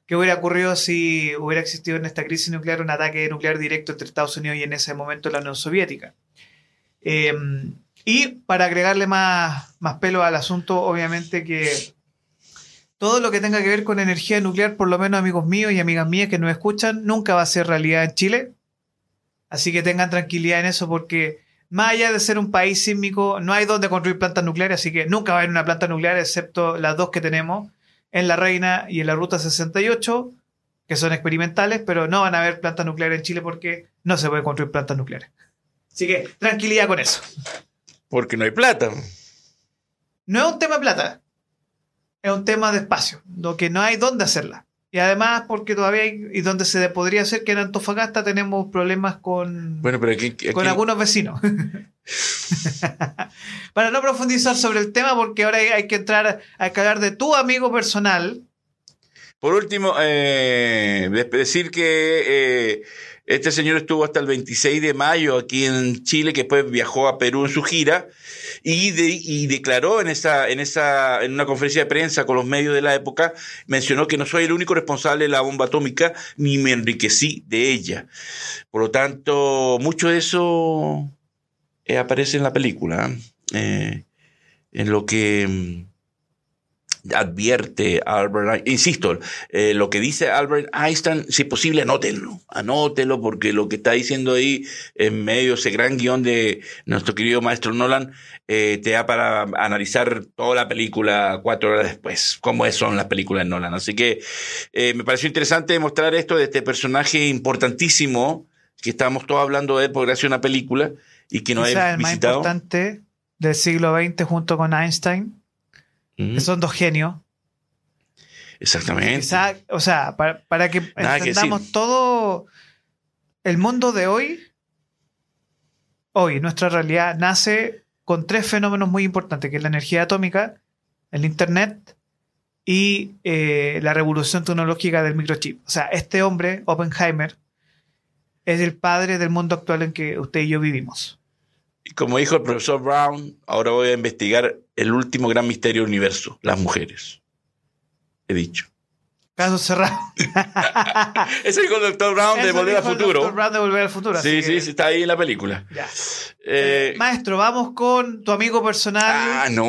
que hubiera ocurrido si hubiera existido en esta crisis nuclear un ataque nuclear directo entre Estados Unidos y en ese momento la Unión Soviética. Eh, y para agregarle más, más pelo al asunto, obviamente que todo lo que tenga que ver con energía nuclear, por lo menos amigos míos y amigas mías que nos escuchan, nunca va a ser realidad en Chile. Así que tengan tranquilidad en eso porque más allá de ser un país sísmico, no hay donde construir plantas nucleares, así que nunca va a haber una planta nuclear excepto las dos que tenemos en la Reina y en la Ruta 68, que son experimentales, pero no van a haber plantas nucleares en Chile porque no se puede construir plantas nucleares. Así que tranquilidad con eso. Porque no hay plata. No es un tema de plata, es un tema de espacio, lo que no hay dónde hacerla. Y además porque todavía hay, y donde se podría hacer que en Antofagasta tenemos problemas con, Bueno, pero aquí, aquí- con algunos vecinos. Para no profundizar sobre el tema, porque ahora hay, que entrar a hablar de tu amigo personal. Por último, eh, de- decir que eh, este señor estuvo hasta el 26 de mayo aquí en Chile, que después viajó a Perú en su gira y, de- y declaró en esa, en esa, en una conferencia de prensa con los medios de la época, mencionó que no soy el único responsable de la bomba atómica ni me enriquecí de ella. Por lo tanto, mucho de eso eh, aparece en la película, ¿eh? en lo que mm, advierte Albert Einstein. Insisto, eh, lo que dice Albert Einstein, si es posible, anótenlo, anótenlo, porque lo que está diciendo ahí en medio de ese gran guion de nuestro querido maestro Nolan, eh, te da para analizar toda la película cuatro horas después, cómo son las películas de Nolan. Así que eh, me pareció interesante mostrar esto de este personaje importantísimo, que estamos todos hablando de él porque hace una película y que no he el más importante del siglo XX junto con Einstein, Son dos genios. Exactamente. O sea, para, para que Nada entendamos todo el mundo de hoy, hoy nuestra realidad nace con tres fenómenos muy importantes, que es la energía atómica, el Internet y eh, la revolución tecnológica del microchip. O sea, este hombre, Oppenheimer, es el padre del mundo actual en que usted y yo vivimos. Y Como dijo el profesor Brown, ahora voy a investigar el último gran misterio del universo, las mujeres. He dicho. Caso cerrado. Ese dijo el doctor Brown de Volver al Futuro. Brown de Volver al Futuro. Sí, sí, que- sí, está ahí en la película. Ya. Eh, Maestro, vamos con tu amigo personal. ah, no.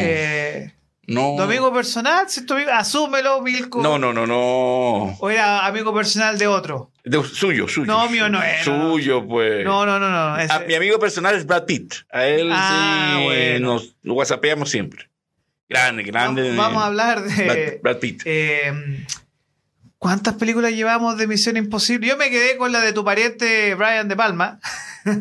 Eh, no. ¿Tu amigo personal? Si es tu amigo- asúmelo, Milko. No, no, no, no. ¿O era amigo personal de otro? De- suyo, suyo. No, mío no. Suyo, pues. No, no, no, no. ese- Ah, mi amigo personal es Brad Pitt. A él Ah, sí bueno. nos whatsappeamos siempre. Grande, grande. vamos, vamos a hablar Brad, de. Brad Pitt. eh, ¿Cuántas películas llevamos de Misión Imposible? Yo me quedé con la de tu pariente Brian De Palma. Yo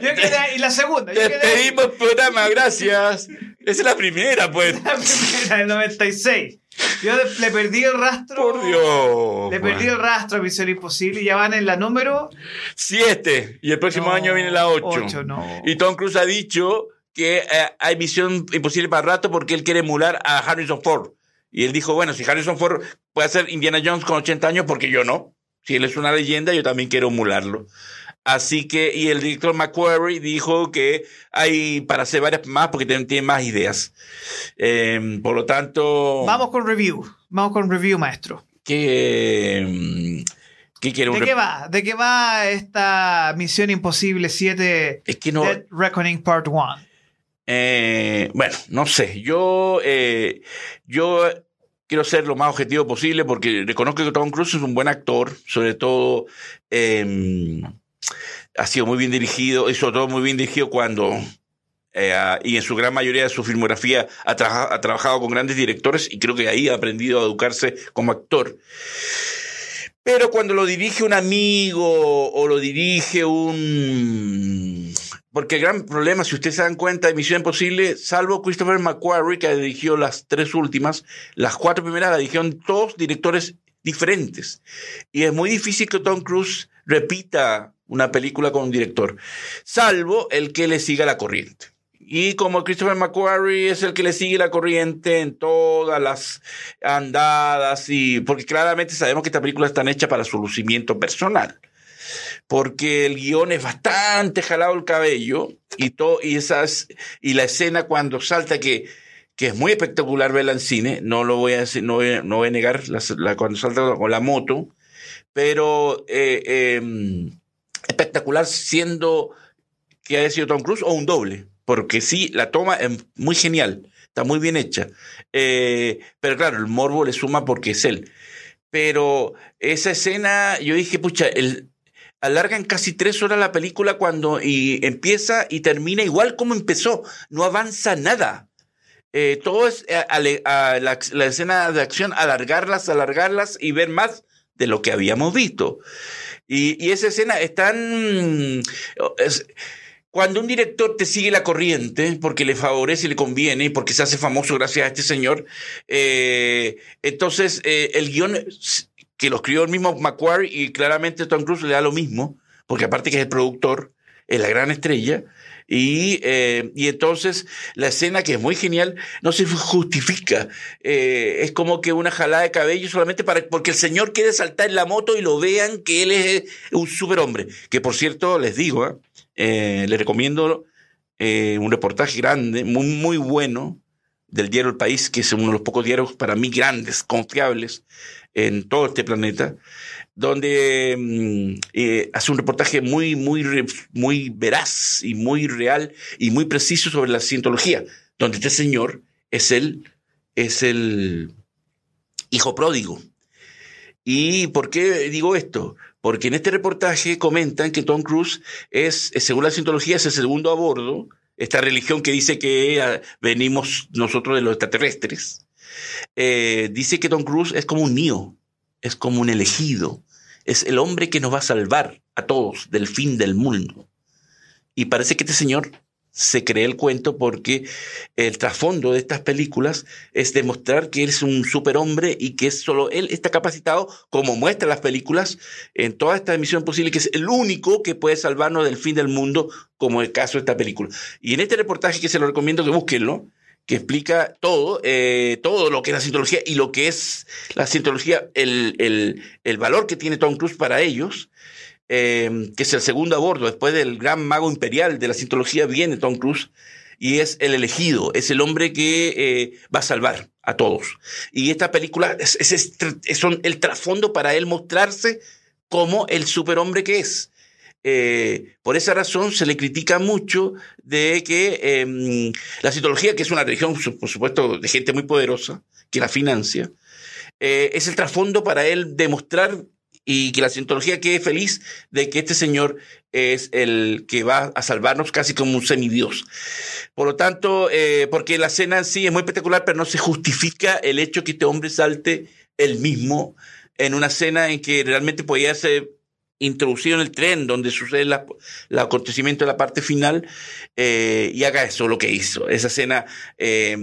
quedé y la segunda. Yo. Despedimos programa, gracias. Esa es la primera, pues. La primera del 96. Yo le perdí el rastro. Por Dios. Le perdí el rastro a Misión Imposible y ya van en la número. Siete. Y el próximo No, año viene la ocho. ocho, no. Y Tom Cruise ha dicho que eh, hay misión imposible para rato porque él quiere emular a Harrison Ford. Y él dijo, bueno, si Harrison Ford puede hacer Indiana Jones con 80 años, porque yo no? Si él es una leyenda, yo también quiero emularlo. Así que, y el director McQuarrie dijo que hay para hacer varias más porque tiene, tiene más ideas. Eh, por lo tanto, Vamos con review. Vamos con review, maestro. ¿qué, qué quiere un ¿De qué va? ¿De qué va esta Misión Imposible 7 Es que no, Dead Reckoning Part 1? Eh, bueno, no sé. Yo, eh, yo quiero ser lo más objetivo posible porque reconozco que Tom Cruise es un buen actor, sobre todo eh, ha sido muy bien dirigido y sobre todo muy bien dirigido cuando eh, y en su gran mayoría de su filmografía ha trabajado con grandes directores y creo que ahí ha aprendido a educarse como actor. Pero cuando lo dirige un amigo o lo dirige un... Porque el gran problema, si ustedes se dan cuenta, de Misión Imposible, salvo Christopher McQuarrie, que dirigió las tres últimas, las cuatro primeras las dirigieron dos directores diferentes. Y es muy difícil que Tom Cruise repita una película con un director, salvo el que le siga la corriente. Y como Christopher McQuarrie es el que le sigue la corriente en todas las andadas, y porque claramente sabemos que esta película está hecha para su lucimiento personal. Porque el guion es bastante jalado el cabello y, todo, y, esas, y la escena cuando salta que, que es muy espectacular verla en cine, no lo voy a decir, no voy, no voy a negar cuando salta con la moto, pero eh, eh, espectacular siendo que haya sido Tom Cruise o un doble, porque sí, la toma es muy genial, está muy bien hecha, Eh, pero claro, el morbo le suma porque es él. Pero esa escena, yo dije, pucha, el, alargan casi tres horas la película cuando y empieza y termina igual como empezó. No avanza nada. Eh, todo es a la, escena de acción, alargarlas, alargarlas y ver más de lo que habíamos visto. Y, y esa escena es tan... es- cuando un director te sigue la corriente porque le favorece y le conviene, y porque se hace famoso gracias a este señor, eh, entonces eh, el guion que lo escribió el mismo Macquarie y claramente Tom Cruise le da lo mismo, porque aparte que es el productor, es la gran estrella, y, eh, y entonces la escena que es muy genial no se justifica. Eh, es como que una jalada de cabello solamente para porque el señor quiere saltar en la moto y lo vean que él es un superhombre. Que por cierto, les digo, ¿eh? Eh, les recomiendo eh, un reportaje grande, muy, muy bueno, del diario El País, que es uno de los pocos diarios para mí grandes, confiables en todo este planeta, donde mm, eh, hace un reportaje muy, muy, muy veraz y muy real y muy preciso sobre la cientología, donde este señor es el, es el hijo pródigo. ¿Y por qué digo esto? Porque en este reportaje comentan que Tom Cruise es, eh, según la cientología, es el segundo a bordo, esta religión que dice que ah, venimos nosotros de los extraterrestres. Eh, dice que Tom Cruise es como un mío, es como un elegido, es el hombre que nos va a salvar a todos del fin del mundo. Y parece que este señor se cree el cuento porque el trasfondo de estas películas es demostrar que él es un superhombre y que solo él está capacitado, como muestran las películas, en toda esta emisión posible, que es el único que puede salvarnos del fin del mundo, como el caso de esta película. Y en este reportaje que se lo recomiendo que busquenlo, que explica todo, eh, todo lo que es la cientología y lo que es la cientología, el, el, el valor que tiene Tom Cruise para ellos, eh, que es el segundo a después del gran mago imperial de la cientología, viene Tom Cruise y es el elegido, es el hombre que eh, va a salvar a todos. Y esta película es, es, son el trasfondo para él mostrarse como el superhombre que es. Eh, por esa razón se le critica mucho de que eh, la cientología, que es una religión, por supuesto, de gente muy poderosa, que la financia, eh, es el trasfondo para él demostrar y que la cientología quede feliz de que este señor es el que va a salvarnos casi como un semidios. Por lo tanto, eh, porque la escena en sí es muy espectacular, pero no se justifica el hecho que este hombre salte él mismo en una escena en que realmente podía ser introducido en el tren donde sucede la, el acontecimiento de la parte final eh, y haga eso lo que hizo. Esa escena eh,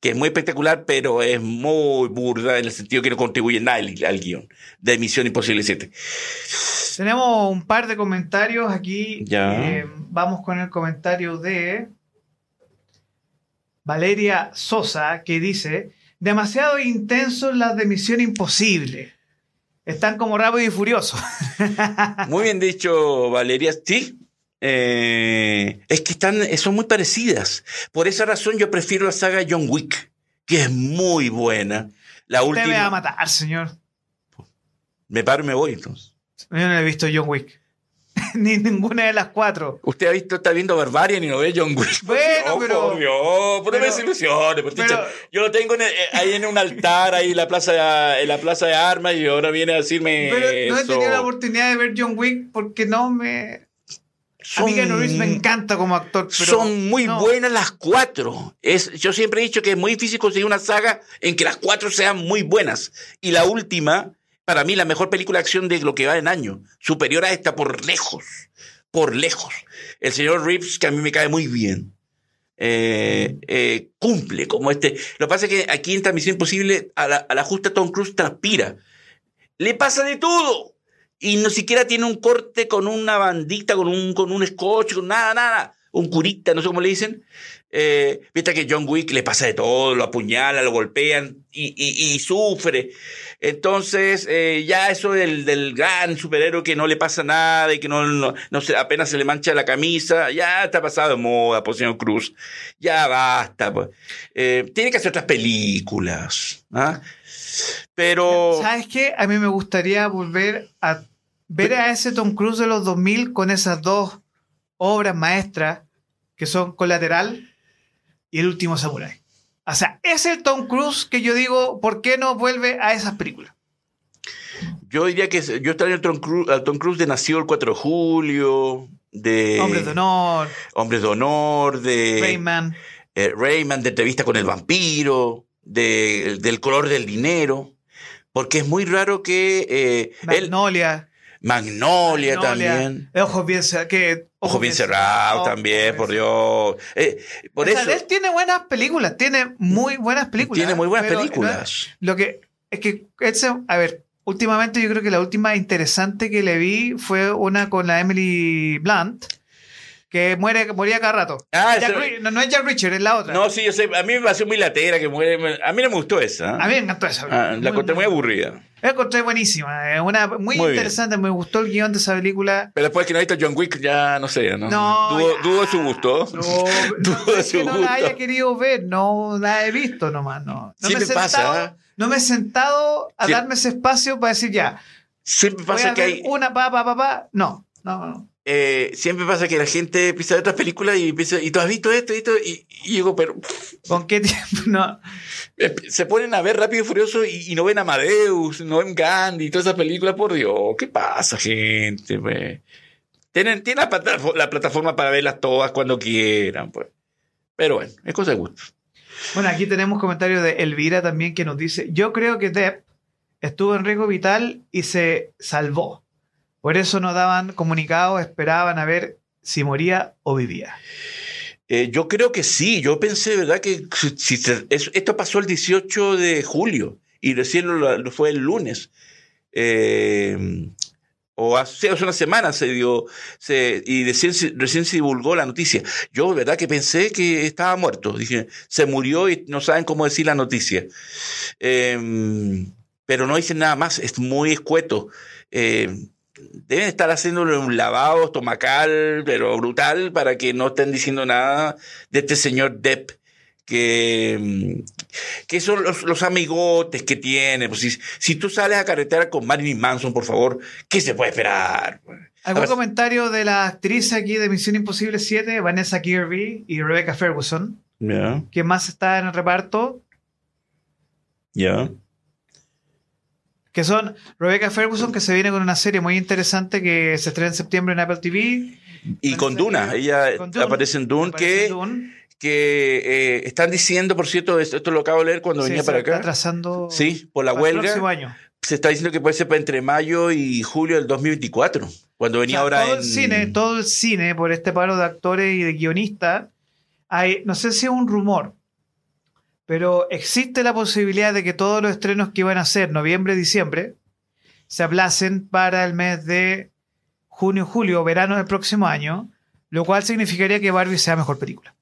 que es muy espectacular, pero es muy burda en el sentido que no contribuye nada al, al guion de Misión Imposible 7. Tenemos un par de comentarios aquí. Ya. Eh, vamos con el comentario de Valeria Sosa, que dice: demasiado intensos las de Misión Imposible. Están como rápido y furioso. Muy bien dicho, Valeria. Sí. Eh, es que están, son muy parecidas. Por esa razón yo prefiero la saga John Wick, que es muy buena. La Usted última. me va a matar, señor. Me paro y me voy entonces. Yo no he visto John Wick. Ni ninguna de las cuatro. Usted ha visto, está viendo Barbarian y no ve John Wick. Bueno, Oh, pero- por Dios, pero, pero- me desilusione, pues, pero-. Yo lo tengo en el- eh, ahí en un altar, ahí en la plaza de, en la plaza de armas, y ahora viene a decirme. Pero no he tenido la oportunidad de ver John Wick porque no me. A mí Son- Keanu Reeves me encanta como actor. Pero son muy no. buenas las cuatro. Es, yo siempre he dicho que es muy difícil conseguir una saga en que las cuatro sean muy buenas. Y la última, para mí, la mejor película de acción de lo que va en año. Superior a esta por lejos. Por lejos. El señor Reeves, que a mí me cae muy bien. eh, eh, cumple como este. Lo que pasa es que aquí en esta Misión Imposible, a la, a la justa Tom Cruise transpira. Le pasa de todo. Y no siquiera tiene un corte con una bandita, con un, con un scotch, con nada, nada. Un curita, no sé cómo le dicen. Eh, Viste que John Wick le pasa de todo, lo apuñala, lo golpean y, y- sufre. Entonces, eh, ya eso del, del gran superhéroe que no le pasa nada y que no, no, no se, apenas se le mancha la camisa, ya está pasado de moda, por señor Cruz. Ya basta. pues. Eh, tiene que hacer otras películas. ¿ah? Pero. ¿Sabes qué? A mí me gustaría volver a ver a ese Tom Cruise de los 2000 con esas dos obras maestras que son Colateral y El último Samurai. O sea, es el Tom Cruise que yo digo, ¿por qué no vuelve a esas películas? Yo diría que yo extraño al Tom, Cruise, al Tom Cruise de Nacido el 4 de julio, de Hombres de honor, Hombres de Honor, de Rayman. eh, Rayman, de Entrevista con el Vampiro, de, del color del dinero, porque es muy raro que eh, él, Magnolia. Magnolia, también. Eh, Ojos bien cerrados. Que, Ojos bien cerrados también, por Dios. Eh, por O sea, él tiene buenas películas, tiene muy buenas películas. tiene muy buenas pero películas. Lo que es que, ese- a ver, últimamente yo creo que la última interesante que le vi fue una con la Emily Blunt, que muere, moría cada rato. Ah, Jack no, no es Jack Richard, es la otra. No, sí, yo sé. A mí me pareció muy latera que muere. A mí no me gustó esa. A mí me encantó esa. Ah, la encontré muy aburrida. La encontré buenísima. Es una muy, Muy bien. interesante. Me gustó el guion de esa película. Pero después que no ha visto John Wick, ya no sé, ¿no? No, Dudo, dudo su gusto. No, Dudo no su que no gusto. la haya querido ver, no la he visto nomás. No, no Siempre me sentado, pasa, ¿eh? No me he sentado a Sie- darme ese espacio para decir ya. Siempre pasa que hay. una pa, pa, pa, pa. No, no, no. Eh, siempre pasa que la gente empieza a ver otras películas y empieza. ¿Y tú has visto esto y esto? Y, y digo, pero. ¿Con qué tiempo? No. eh, Se ponen a ver Rápido y Furioso y, y no ven Amadeus, no ven Gandhi y todas esas películas, por Dios. ¿Qué pasa, gente? Pues? Tienen, tienen la plataforma para verlas todas cuando quieran, pues. Pero bueno, es cosa de gusto. Bueno, aquí tenemos comentarios de Elvira también que nos dice: Yo creo que Depp estuvo en riesgo vital y se salvó. Por eso no daban comunicados, esperaban a ver si moría o vivía. Eh, yo creo que sí, yo pensé, ¿verdad? Que si- esto pasó el 18 de julio y recién fue el lunes. Eh, o hace, hace una semana se dio, y recién, se- divulgó la noticia. Yo, ¿verdad? Que pensé que estaba muerto. Dije, se murió y no saben cómo decir la noticia. Eh, pero no dicen nada más, es muy escueto. Deben estar haciéndole un lavado estomacal, pero brutal, para que no estén diciendo nada de este señor Depp, que, mm, que son los, los amigotes que tiene. Pues si, si tú sales a carretera con Marilyn Manson, por favor, ¿qué se puede esperar? ¿Algún ver, comentario de la actriz aquí de Misión Imposible 7, Vanessa Kirby y Rebecca Ferguson? ¿Quién más está en el reparto? ya. Que son Rebecca Ferguson, que se viene con una serie muy interesante que se estrena en septiembre en Apple TV. Y con Duna, ella Con Dune. aparece en Dune, Aparece que, en Dune. que eh, están diciendo, por cierto, esto, esto lo acabo de leer cuando Sí, venía se para está acá. atrasando Sí, por la el huelga. próximo año. Se está diciendo que puede ser para entre mayo y julio del 2024, cuando O venía sea, ahora todo en... el cine, todo el cine, por este paro de actores y de guionistas, hay, no sé si es un rumor, pero existe la posibilidad de que todos los estrenos que iban a ser noviembre, diciembre, se aplacen para el mes de junio, julio, verano del próximo año, lo cual significaría que Barbie sea mejor película.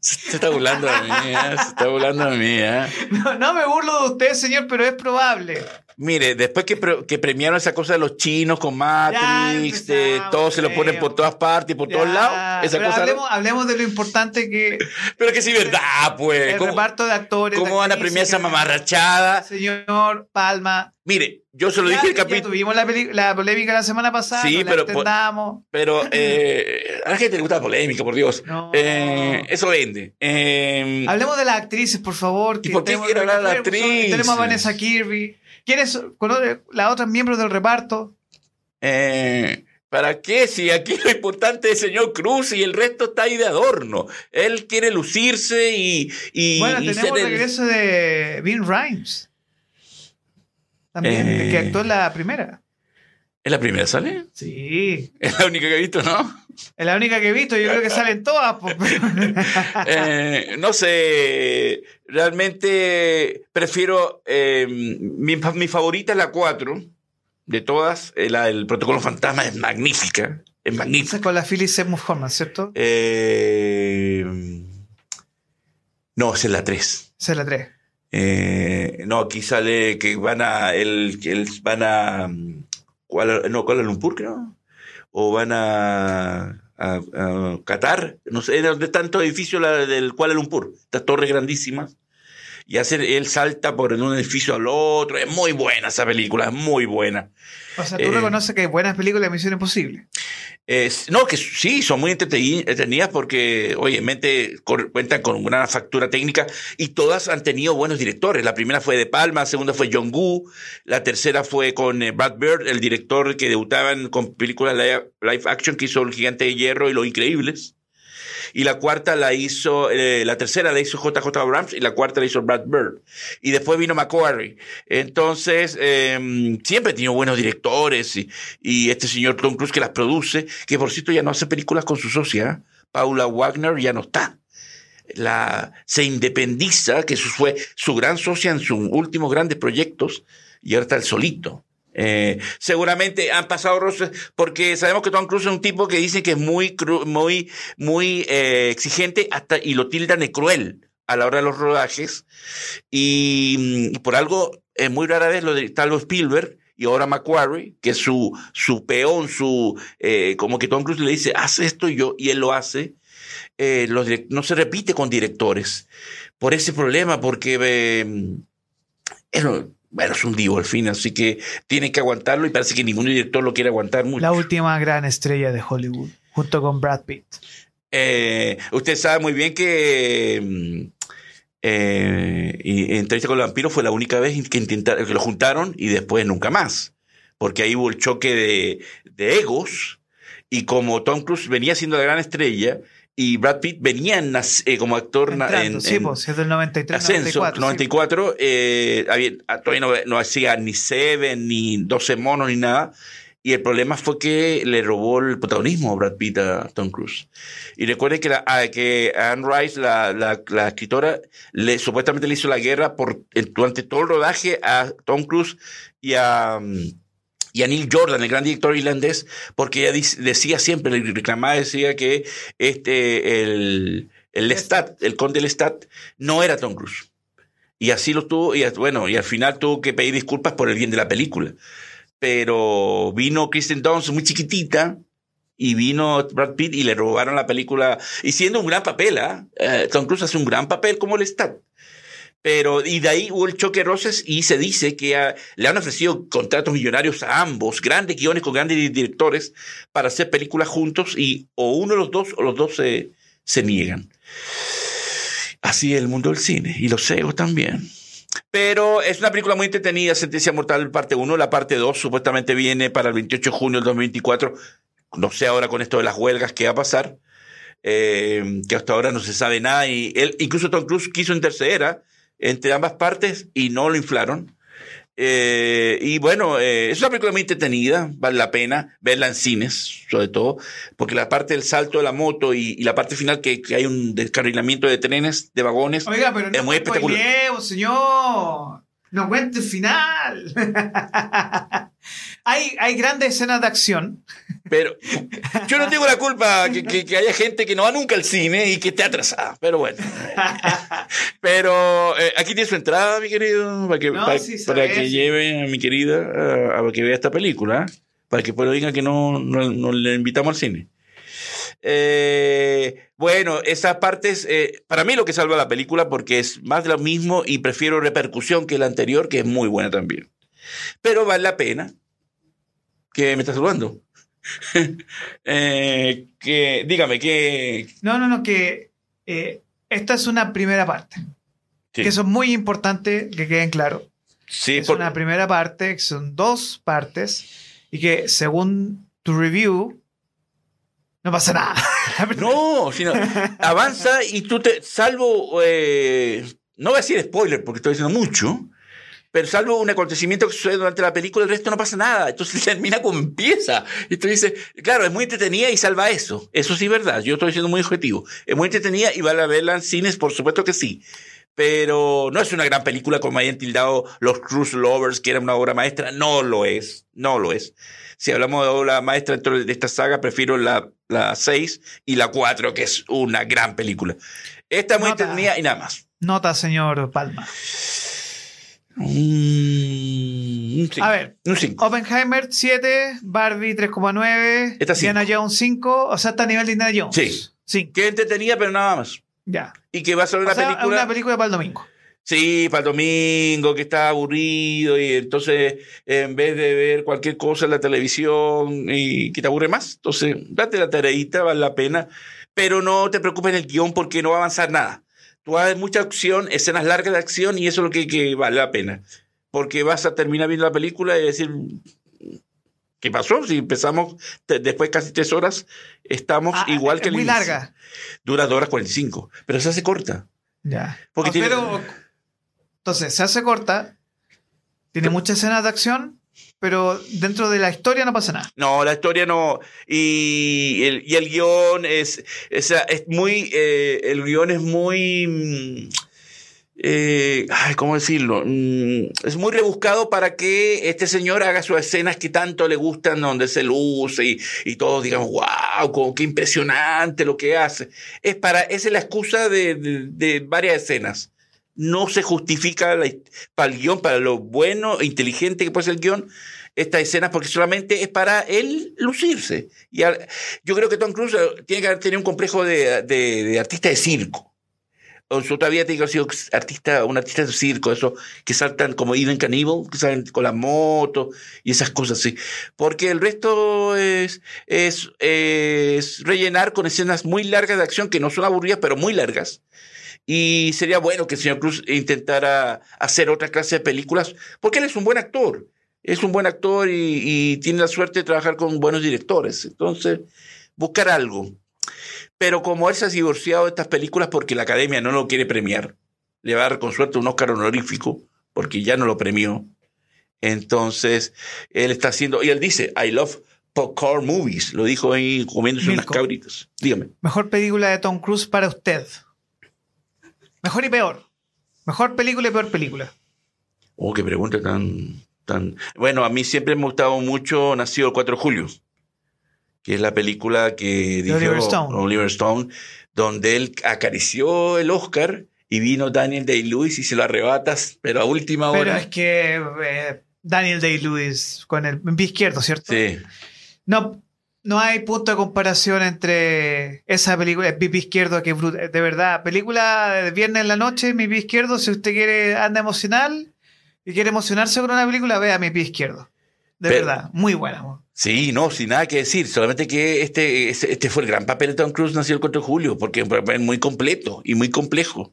Se está burlando de mí, ¿eh? se está burlando de mí. ¿eh? No, no me burlo de usted, señor, pero es probable. Mire, después que, pre- que premiaron esa cosa de los chinos con Matrix, de todos se lo ponen por todas partes y por todos lados, esa pero cosa... hablemos, hablemos de lo importante que Pero que sí, verdad, pues. el ¿Cómo, reparto de actores. cómo de van a premiar esa mamarrachada? Señor Palma. Mire, yo se lo Ya- dije el capítulo, tuvimos la, la polémica la semana pasada. Sí, no la pero pero eh, a la gente le gusta la polémica, por Dios. No. Eh, eso vende. Eh, Hablemos de las actrices, por favor. ¿Y por qué a hablar de la actriz? Tenemos a Vanessa Kirby. ¿Quiénes conoce las otras miembros del reparto? Eh, ¿Para qué? Si aquí lo importante es el señor Cruz y el resto está ahí de adorno. Él quiere lucirse y, y, bueno, y tenemos el regreso de Vin Rhymes. También, Eh. que actuó en la primera. ¿Es la primera sale? Sí. Es la única que he visto, ¿no? Es la única que he visto. Yo creo que salen todas. Eh, no sé, realmente prefiero, eh, mi, mi favorita es la 4, de todas, eh, la del protocolo fantasma es magnífica, es magnífica. con la Phyllis Seymour Hoffman, ¿cierto? Eh, no, esa es la 3. Esa es la 3. Eh, no, aquí sale que van a, el, el- van a, mm, Kuala- no, Kuala Lumpur, creo, o van a, a, Qatar, no sé, donde está todo edificio la, del Kuala Lumpur, estas torres grandísimas, y hace, él salta por un edificio al otro. Es muy buena esa película, es muy buena. O sea, tú Eh, reconoces que hay buenas películas de Misión Imposible. Es- no, que sí, son muy entreteni- entretenidas porque, obviamente, cuentan con una factura técnica y todas han tenido buenos directores. La primera fue De Palma, la segunda fue John Woo, la tercera fue con eh, Brad Bird, el director que debutaban con películas live, live action que hizo El Gigante de Hierro y Los Increíbles. Y la cuarta la hizo, eh, la tercera la hizo JJ Abrams y la cuarta la hizo Brad Bird. Y después vino Macquarie. Entonces, eh, siempre ha tenido buenos directores y, y este señor Tom Cruise que las produce, que por cierto ya no hace películas con su socia. Paula Wagner ya no está. La, se independiza, que fue su gran socia en sus últimos grandes proyectos, y ahora está el solito. Eh, seguramente han pasado roces porque sabemos que Tom Cruise es un tipo que dicen que es muy, muy, muy eh, exigente hasta y lo tildan de cruel a la hora de los rodajes. Y, mm, por algo eh, muy rara vez lo de vez Spielberg y ahora Macquarie que es su su peón su eh, como que Tom Cruise le dice haz esto y yo y él lo hace. Los no se repite con directores por ese problema porque es, bueno, es un divo al fin, así que tienen que aguantarlo y parece que ningún director lo quiere aguantar mucho. La última gran estrella de Hollywood, junto con Brad Pitt. Eh, usted sabe muy bien que mm, eh, y- Entrevista con el vampiro fue la única vez que, intentaron, que lo juntaron y después nunca más. Porque ahí hubo el choque de, de egos y como Tom Cruise venía siendo la gran estrella y Brad Pitt venía en nas- eh, como actor Entrando, en, sí, en pues, es del 93, Ascenso, 94. 94, eh, había- ah, todavía no, no hacía ni Seven, ni 12 monos, ni nada. Y el problema fue que le robó el protagonismo a Brad Pitt a Tom Cruise. Y recuerden que, la, ah, que Anne Rice, la, la, la escritora, le, supuestamente le hizo la guerra por, en- durante todo el rodaje a Tom Cruise y a, mm, y a Neil Jordan, el gran director irlandés, porque ella decía siempre, le reclamaba, decía que este, el, el Lestat, el conde Lestat, no era Tom Cruise. Y así lo tuvo, y bueno, y al final tuvo que pedir disculpas por el bien de la película. Pero vino Kristen Dunst muy chiquitita y vino Brad Pitt y le robaron la película, y siendo un gran papel, ¿ah? Eh, Tom Cruise hace un gran papel como Lestat. Pero, y de ahí hubo el choque de roces y se dice que ah, le han ofrecido contratos millonarios a ambos, grandes guiones con grandes di- directores, para hacer películas juntos y o uno de los dos o los dos se, se niegan. Así es el mundo del cine y los egos también. Pero es una película muy entretenida, Sentencia Mortal parte 1, la parte 2 supuestamente viene para el 28 de junio del 2024. No sé ahora con esto de las huelgas qué va a pasar, eh, que hasta ahora no se sabe nada. Y él, incluso Tom Cruise quiso interceder ¿ah? Entre ambas partes y no lo inflaron. Eh, y bueno, eh, es una película muy entretenida, vale la pena verla en cines, sobre todo, porque la parte del salto de la moto y, y la parte final que, que hay un descarrilamiento de trenes, de vagones, Oiga, pero no es muy espectacular. señor. No cuente el final. hay, hay grandes escenas de acción. Pero yo no tengo la culpa que, que- que haya gente que no va nunca al cine y que esté atrasada. Pero bueno. Pero eh, aquí tiene su entrada, mi querido, para que, No, para, sí, para sabes. que lleve a mi querida a, a que vea esta película. Para que después digan que no, no, no le invitamos al cine. Eh, bueno, esa parte es eh, para mí lo que salva la película porque es más de lo mismo y prefiero repercusión que la anterior, que es muy buena también. Pero vale la pena. que me está saludando? Eh, que, dígame, que. No, no, no, que eh, esta es una primera parte. Sí, Que eso es muy importante que queden claros. sí, es por- una primera parte, que son dos partes, y que según tu review, no pasa nada. No, sino avanza y tú te. Salvo. eh, no voy a decir spoiler porque estoy diciendo mucho. Pero salvo un acontecimiento que sucede durante la película, el resto no pasa nada. Entonces termina como empieza. Y tú dices, claro, es muy entretenida y salva eso. Eso sí es verdad. Yo estoy siendo muy objetivo. Es muy entretenida y vale a verla en cines, por supuesto que sí. Pero no es una gran película como hayan tildado los Cruise Lovers, que era una obra maestra. No lo es. No lo es. Si hablamos de obra maestra dentro de esta saga, prefiero la, la 6 y la 4, que es una gran película. Esta es muy entretenida y nada más. Nota, señor Palma. Mm, cinco. A ver. Un 5. Oppenheimer 7, Barbie 3,9, Esta cinco. Indiana Jones 5, o sea, está a nivel de Indiana Jones. Sí. 5. Que entretenida, pero nada más. Ya. Y que va a ser O una sea, película. una película para el domingo. Sí, para el domingo, que está aburrido y entonces en vez de ver cualquier cosa en la televisión y que te aburre más, entonces date la tareita, vale la pena, pero no te preocupes en el guion porque no va a avanzar nada. Tú vas a ver mucha acción, escenas largas de acción y eso es lo que, que vale la pena. Porque vas a terminar viendo la película y decir, ¿qué pasó? Si empezamos te- después casi tres horas, estamos Ah, igual que el muy inicio. larga. Dura dos horas 45, pero se hace corta. Ya. Porque tiene- pero, entonces, se hace corta, tiene muchas escenas de acción, pero dentro de la historia no pasa nada. No, la historia no. Y el, y el guion es, es, es muy. eh, el guion es muy. mm, eh, ay, ¿Cómo decirlo? Mm, es muy rebuscado para que este señor haga sus escenas que tanto le gustan, donde se luce y, y todos digan, wow, como qué impresionante lo que hace. Es para, esa es la excusa de, de- de varias escenas. No se justifica para el guion, para lo bueno e inteligente que puede ser el guion, estas escenas porque solamente es para él lucirse. Y yo creo que Tom Cruise eh, tiene que haber tenido un complejo de, artista de circo. O su otra sido artista, un artista de circo, eso que saltan como Eden Cannibal, que salen con la moto y esas cosas así. Porque el resto es, es, es rellenar con escenas muy largas de acción que no son aburridas, pero muy largas. Y sería bueno que el señor Cruz intentara hacer otra clase de películas, porque él es un buen actor. Es un buen actor y, y tiene la suerte de trabajar con buenos directores. Entonces, buscar algo. Pero como él se ha divorciado de estas películas porque la academia no lo quiere premiar, le va a dar con suerte un Oscar honorífico, porque ya no lo premió. Entonces, él está haciendo, y él dice, I love popcorn movies. Lo dijo ahí comiéndose unas cabritas. Dígame. Mejor película de Tom Cruise para usted. Mejor y peor. Mejor película y peor película. Oh, qué pregunta tan, tan. Bueno, a mí siempre me ha gustado mucho Nacido el 4 de julio, que es la película que dijo Oliver Stone. Oliver Stone, donde él acarició el Oscar y vino Daniel Day-Lewis y se lo arrebatas, pero a última Pero hora. es que eh, Daniel Day-Lewis con el pie izquierdo, ¿cierto? Sí. No, no hay punto de comparación entre esa película, el pipi izquierdo, que es brut- de verdad, película de viernes en la noche, mi pie izquierdo, si usted quiere, anda emocional y quiere emocionarse con una película, vea mi pie izquierdo. De Pero- verdad, muy buena. Sí, no, sin nada que decir. Solamente que este, este, este fue el gran papel de Tom Cruise nacido el 4 de julio, porque es un papel muy completo y muy complejo.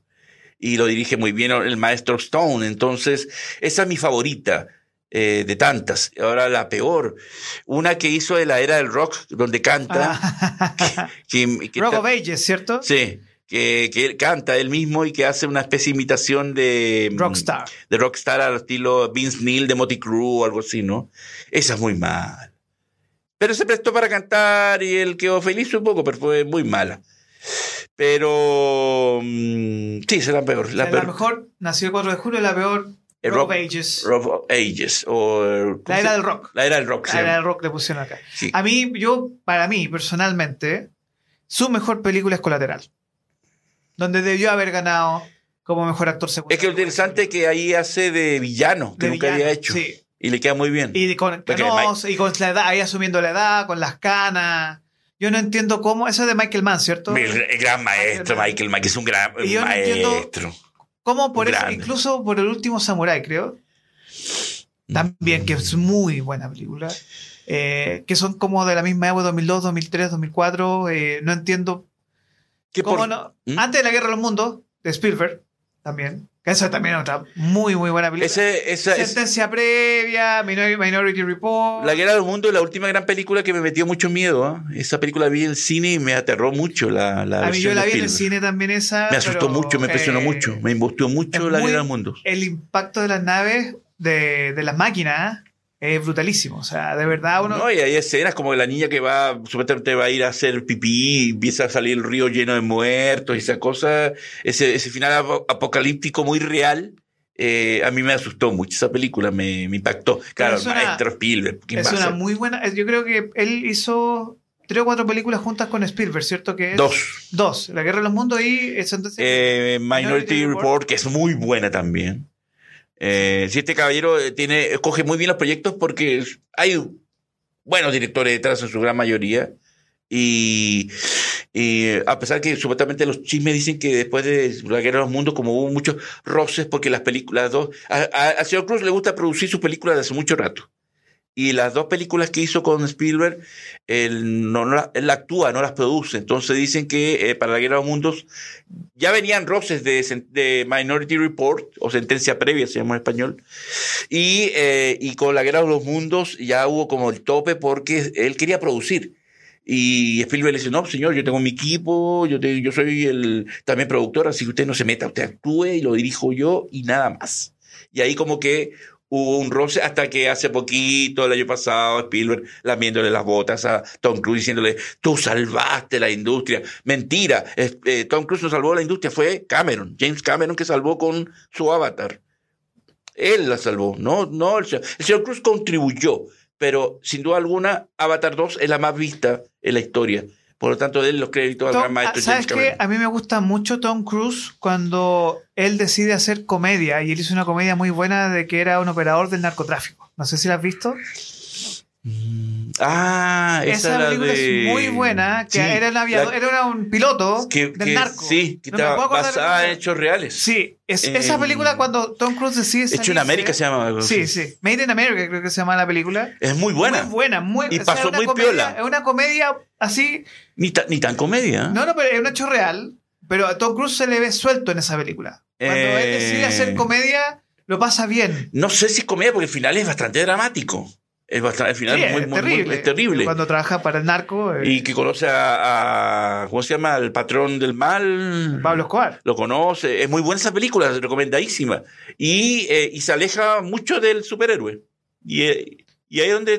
Y lo dirige muy bien el maestro Stone. Entonces, esa es mi favorita eh, de tantas. Ahora la peor. Una que hizo de la era del rock, donde canta. Ah, que- que Rock of Ages, ¿cierto? Sí, que, que él canta él mismo y que hace una especie de imitación de. mm, Rockstar. De rockstar al estilo Vince Neil de Motley Crue o algo así, ¿no? Esa es muy mal. Pero se prestó para cantar y él quedó feliz un poco, pero fue muy mala. Pero. mm, sí, es la peor. La La, peor. mejor, nació el 4 de julio, la peor, El Rock rock- of Ages. Rock of Ages. O, ¿cómo La era del rock. La era del rock, sí. La era del rock le pusieron acá. Sí. A mí, yo, para mí, personalmente, su mejor película es Colateral. Donde debió haber ganado como mejor actor secundario. Es que lo interesante es que ahí hace de villano, que De nunca villano, había hecho. sí. Y le queda muy bien. Y con y con la edad, ahí asumiendo la edad, con las canas. Yo no entiendo cómo. Eso es de Michael Mann, ¿cierto? El, gran maestro, Michael Mann, que es un gran Y yo no entiendo- ¿Cómo por eso? Incluso por el último Samurai, creo. También, que es muy buena película. Eh, que son como de la misma época, 2002, 2003, 2004. eh, no entiendo Que cómo por- no. ¿Mm? Antes de la Guerra de los Mundos, de Spielberg, también. Que esa también es otra muy, muy buena película. Ese, esa, es- Sentencia previa, Minor- Minority Report. La Guerra del Mundo es la última gran película que me metió mucho miedo. ¿ah? Esa película vi en el cine y me aterró mucho la, la A mí yo la vi en el cine también esa. Me asustó pero, mucho, me impresionó eh, mucho. Me embustió mucho es la muy- Guerra del Mundo. El impacto de las naves, de, de las máquinas, es brutalísimo. O sea, de verdad uno... No, y hay escenas como la niña que va, supuestamente va a ir a hacer pipí y empieza a salir el río lleno de muertos y esa cosa, ese, ese final ap- apocalíptico muy real. eh, a mí me asustó mucho esa película, me, me impactó. Claro, es una- maestro Spielberg. ¿quién es una muy buena... Yo creo que él hizo tres o cuatro películas juntas con Spielberg, ¿cierto? Que es- Dos. Dos. La Guerra de los Mundos y eh, Sentencia Eh, Minority Minority Report, Report, que es muy buena también. Eh, si este caballero eh, tiene, escoge muy bien los proyectos porque hay buenos directores detrás en su gran mayoría. Y, Y eh, a pesar que supuestamente los chismes dicen que después de la Guerra de los Mundos, como hubo muchos roces, porque las películas dos. A, a, a señor Cruz le gusta producir sus películas desde hace mucho rato. Y las dos películas que hizo con Spielberg, él no, no él actúa, no las produce. Entonces dicen que eh, para la Guerra de los Mundos ya venían roces de, de Minority Report, o sentencia previa, se llama en español. Y, eh, y con la Guerra de los Mundos ya hubo como el tope porque él quería producir. Y Spielberg le dice, no, señor, yo tengo mi equipo, yo, te- yo soy el también productor, así que usted no se meta, usted actúe y lo dirijo yo y nada más. Y ahí como que hubo un roce hasta que hace poquito, el año pasado, Spielberg lamiéndole las botas a Tom Cruise diciéndole, tú salvaste la industria. Mentira, eh, Tom Cruise no salvó la industria, fue Cameron, James Cameron que salvó con su avatar. Él la salvó, no, no, el señor, el señor Cruz contribuyó, pero sin duda alguna, Avatar 2 es la más vista en la historia. Por lo tanto, de él los créditos al Tom- gran maestro ah, ¿Sabes James qué? A mí me gusta mucho Tom Cruise cuando él decide hacer comedia y él hizo una comedia muy buena de que era un operador del narcotráfico. No sé si la has visto. Ah, esa, película de... es muy buena, que Sí, era, el aviador, la- era un piloto que, del que- narco. Sí, que No estaba basada el en hechos reales. Sí, es, esa película cuando Tom Cruise decide Hecho en América se llama. algo Sí, sí. Made in America creo que se llama la película. Es muy buena. Muy buena, muy Y o sea, muy comedia- piola. Es una comedia así. Ni, ta- ni tan comedia. No, no, pero es un hecho real. Pero a Tom Cruise se le ve suelto en esa película. Cuando Eh. él decide hacer comedia, lo pasa bien. No sé si comedia porque el final es bastante dramático. Es bastante, el final Sí, es muy, es, muy- muy- terrible. es terrible. Cuando trabaja para el narco, eh, Y que conoce a, a- ¿Cómo se llama? El patrón del mal. Pablo Escobar. Lo conoce. Es muy buena esa película, recomendadísima. Y, eh, y se aleja mucho del superhéroe. Y, eh, y ahí es donde.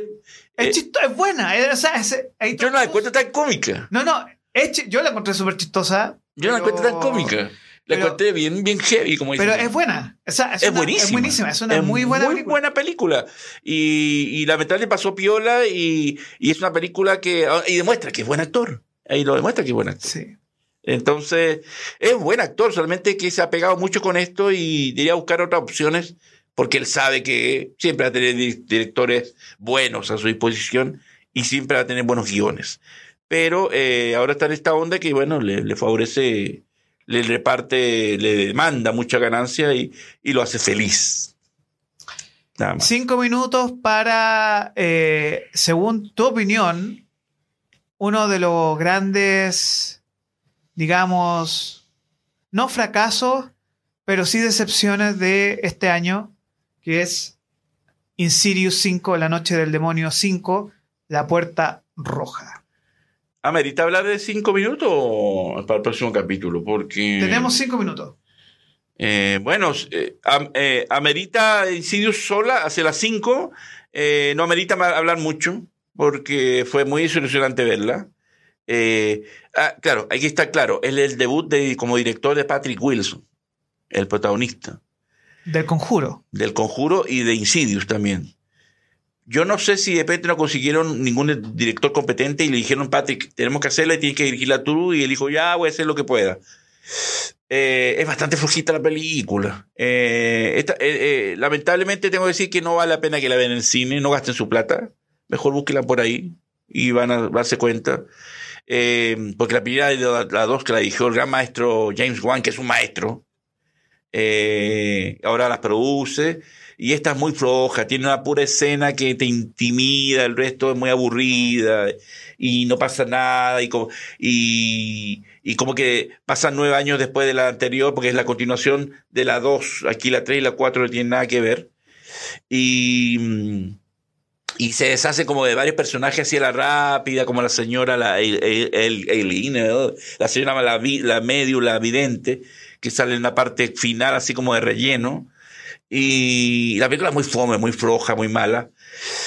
Es, eh, chisto- es buena. eh, o sea, es- yo no la encuentro tan cómica. No, no. es yo la encontré súper chistosa. Yo no la pero- encuentro tan cómica. La pero- encontré bien, bien heavy, como Pero dicen. es buena. O sea, es, Es una- buenísima. Es buenísima. Es una muy buena película. buena película. Y, y lamentablemente pasó piola y, y es una película que. ah, Y demuestra que es buen actor. Ahí lo demuestra que es buen actor. Sí. Entonces, es buen actor, solamente que se ha pegado mucho con esto y debería buscar otras opciones porque él sabe que siempre va a tener di- directores buenos a su disposición y siempre va a tener buenos guiones. Pero eh, ahora está en esta onda que, bueno, le, le favorece, le reparte, le demanda mucha ganancia y, y lo hace feliz. Cinco minutos para, eh, según tu opinión, uno de los grandes, digamos, no fracasos, pero sí decepciones de este año, que es Insidious 5, La Noche del Demonio 5, La Puerta Roja. ¿Amerita hablar de cinco minutos o para el próximo capítulo? Porque... Tenemos cinco minutos. Eh, bueno, eh, am- eh, amerita Insidious sola hacia las 5. no amerita hablar mucho porque fue muy desilusionante verla. Ah, claro, aquí está claro. Es el debut de, como director de Patrick Wilson, el protagonista Del conjuro. del Conjuro y de Insidious también. Yo no sé si de repente no consiguieron ningún director competente y le dijeron, Patrick, tenemos que hacerla y tienes que dirigirla tú. Y él dijo, ya, voy a hacer lo que pueda. Eh, es bastante flojita la película. Eh, eh, lamentablemente tengo que decir que no vale la pena que la vean en el cine, no gasten su plata. Mejor búsquenla por ahí y van a darse cuenta. Porque la primera de la, la dos que la dirigió el gran maestro James Wan, que es un maestro, ahora las produce. Y esta es muy floja, tiene una pura escena que te intimida, el resto es muy aburrida y no pasa nada y como, y, como que pasan nueve años después de la anterior porque es la continuación de la dos, aquí la tres y la cuatro no tienen nada que ver. Y, mm, y se deshace como de varios personajes así a la rápida, como la señora, la el, la señora, la, la medio, la vidente, que sale en la parte final así como de relleno. Y la película es muy fome, muy floja, muy mala.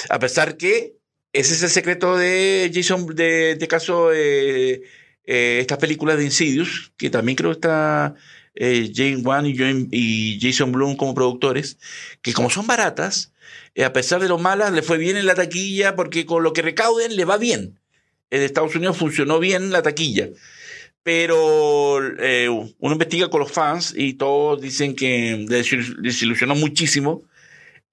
A pesar que ese es el secreto de Jason, de, de caso, eh, eh, estas películas de Insidious, que también creo está eh, Jane Wan y, y Jason Blum como productores, que como son baratas, eh, a pesar de lo malas, le fue bien en la taquilla porque con lo que recauden le va bien. En Estados Unidos funcionó bien la taquilla. Pero eh, uno investiga con los fans y todos dicen que desilusionó muchísimo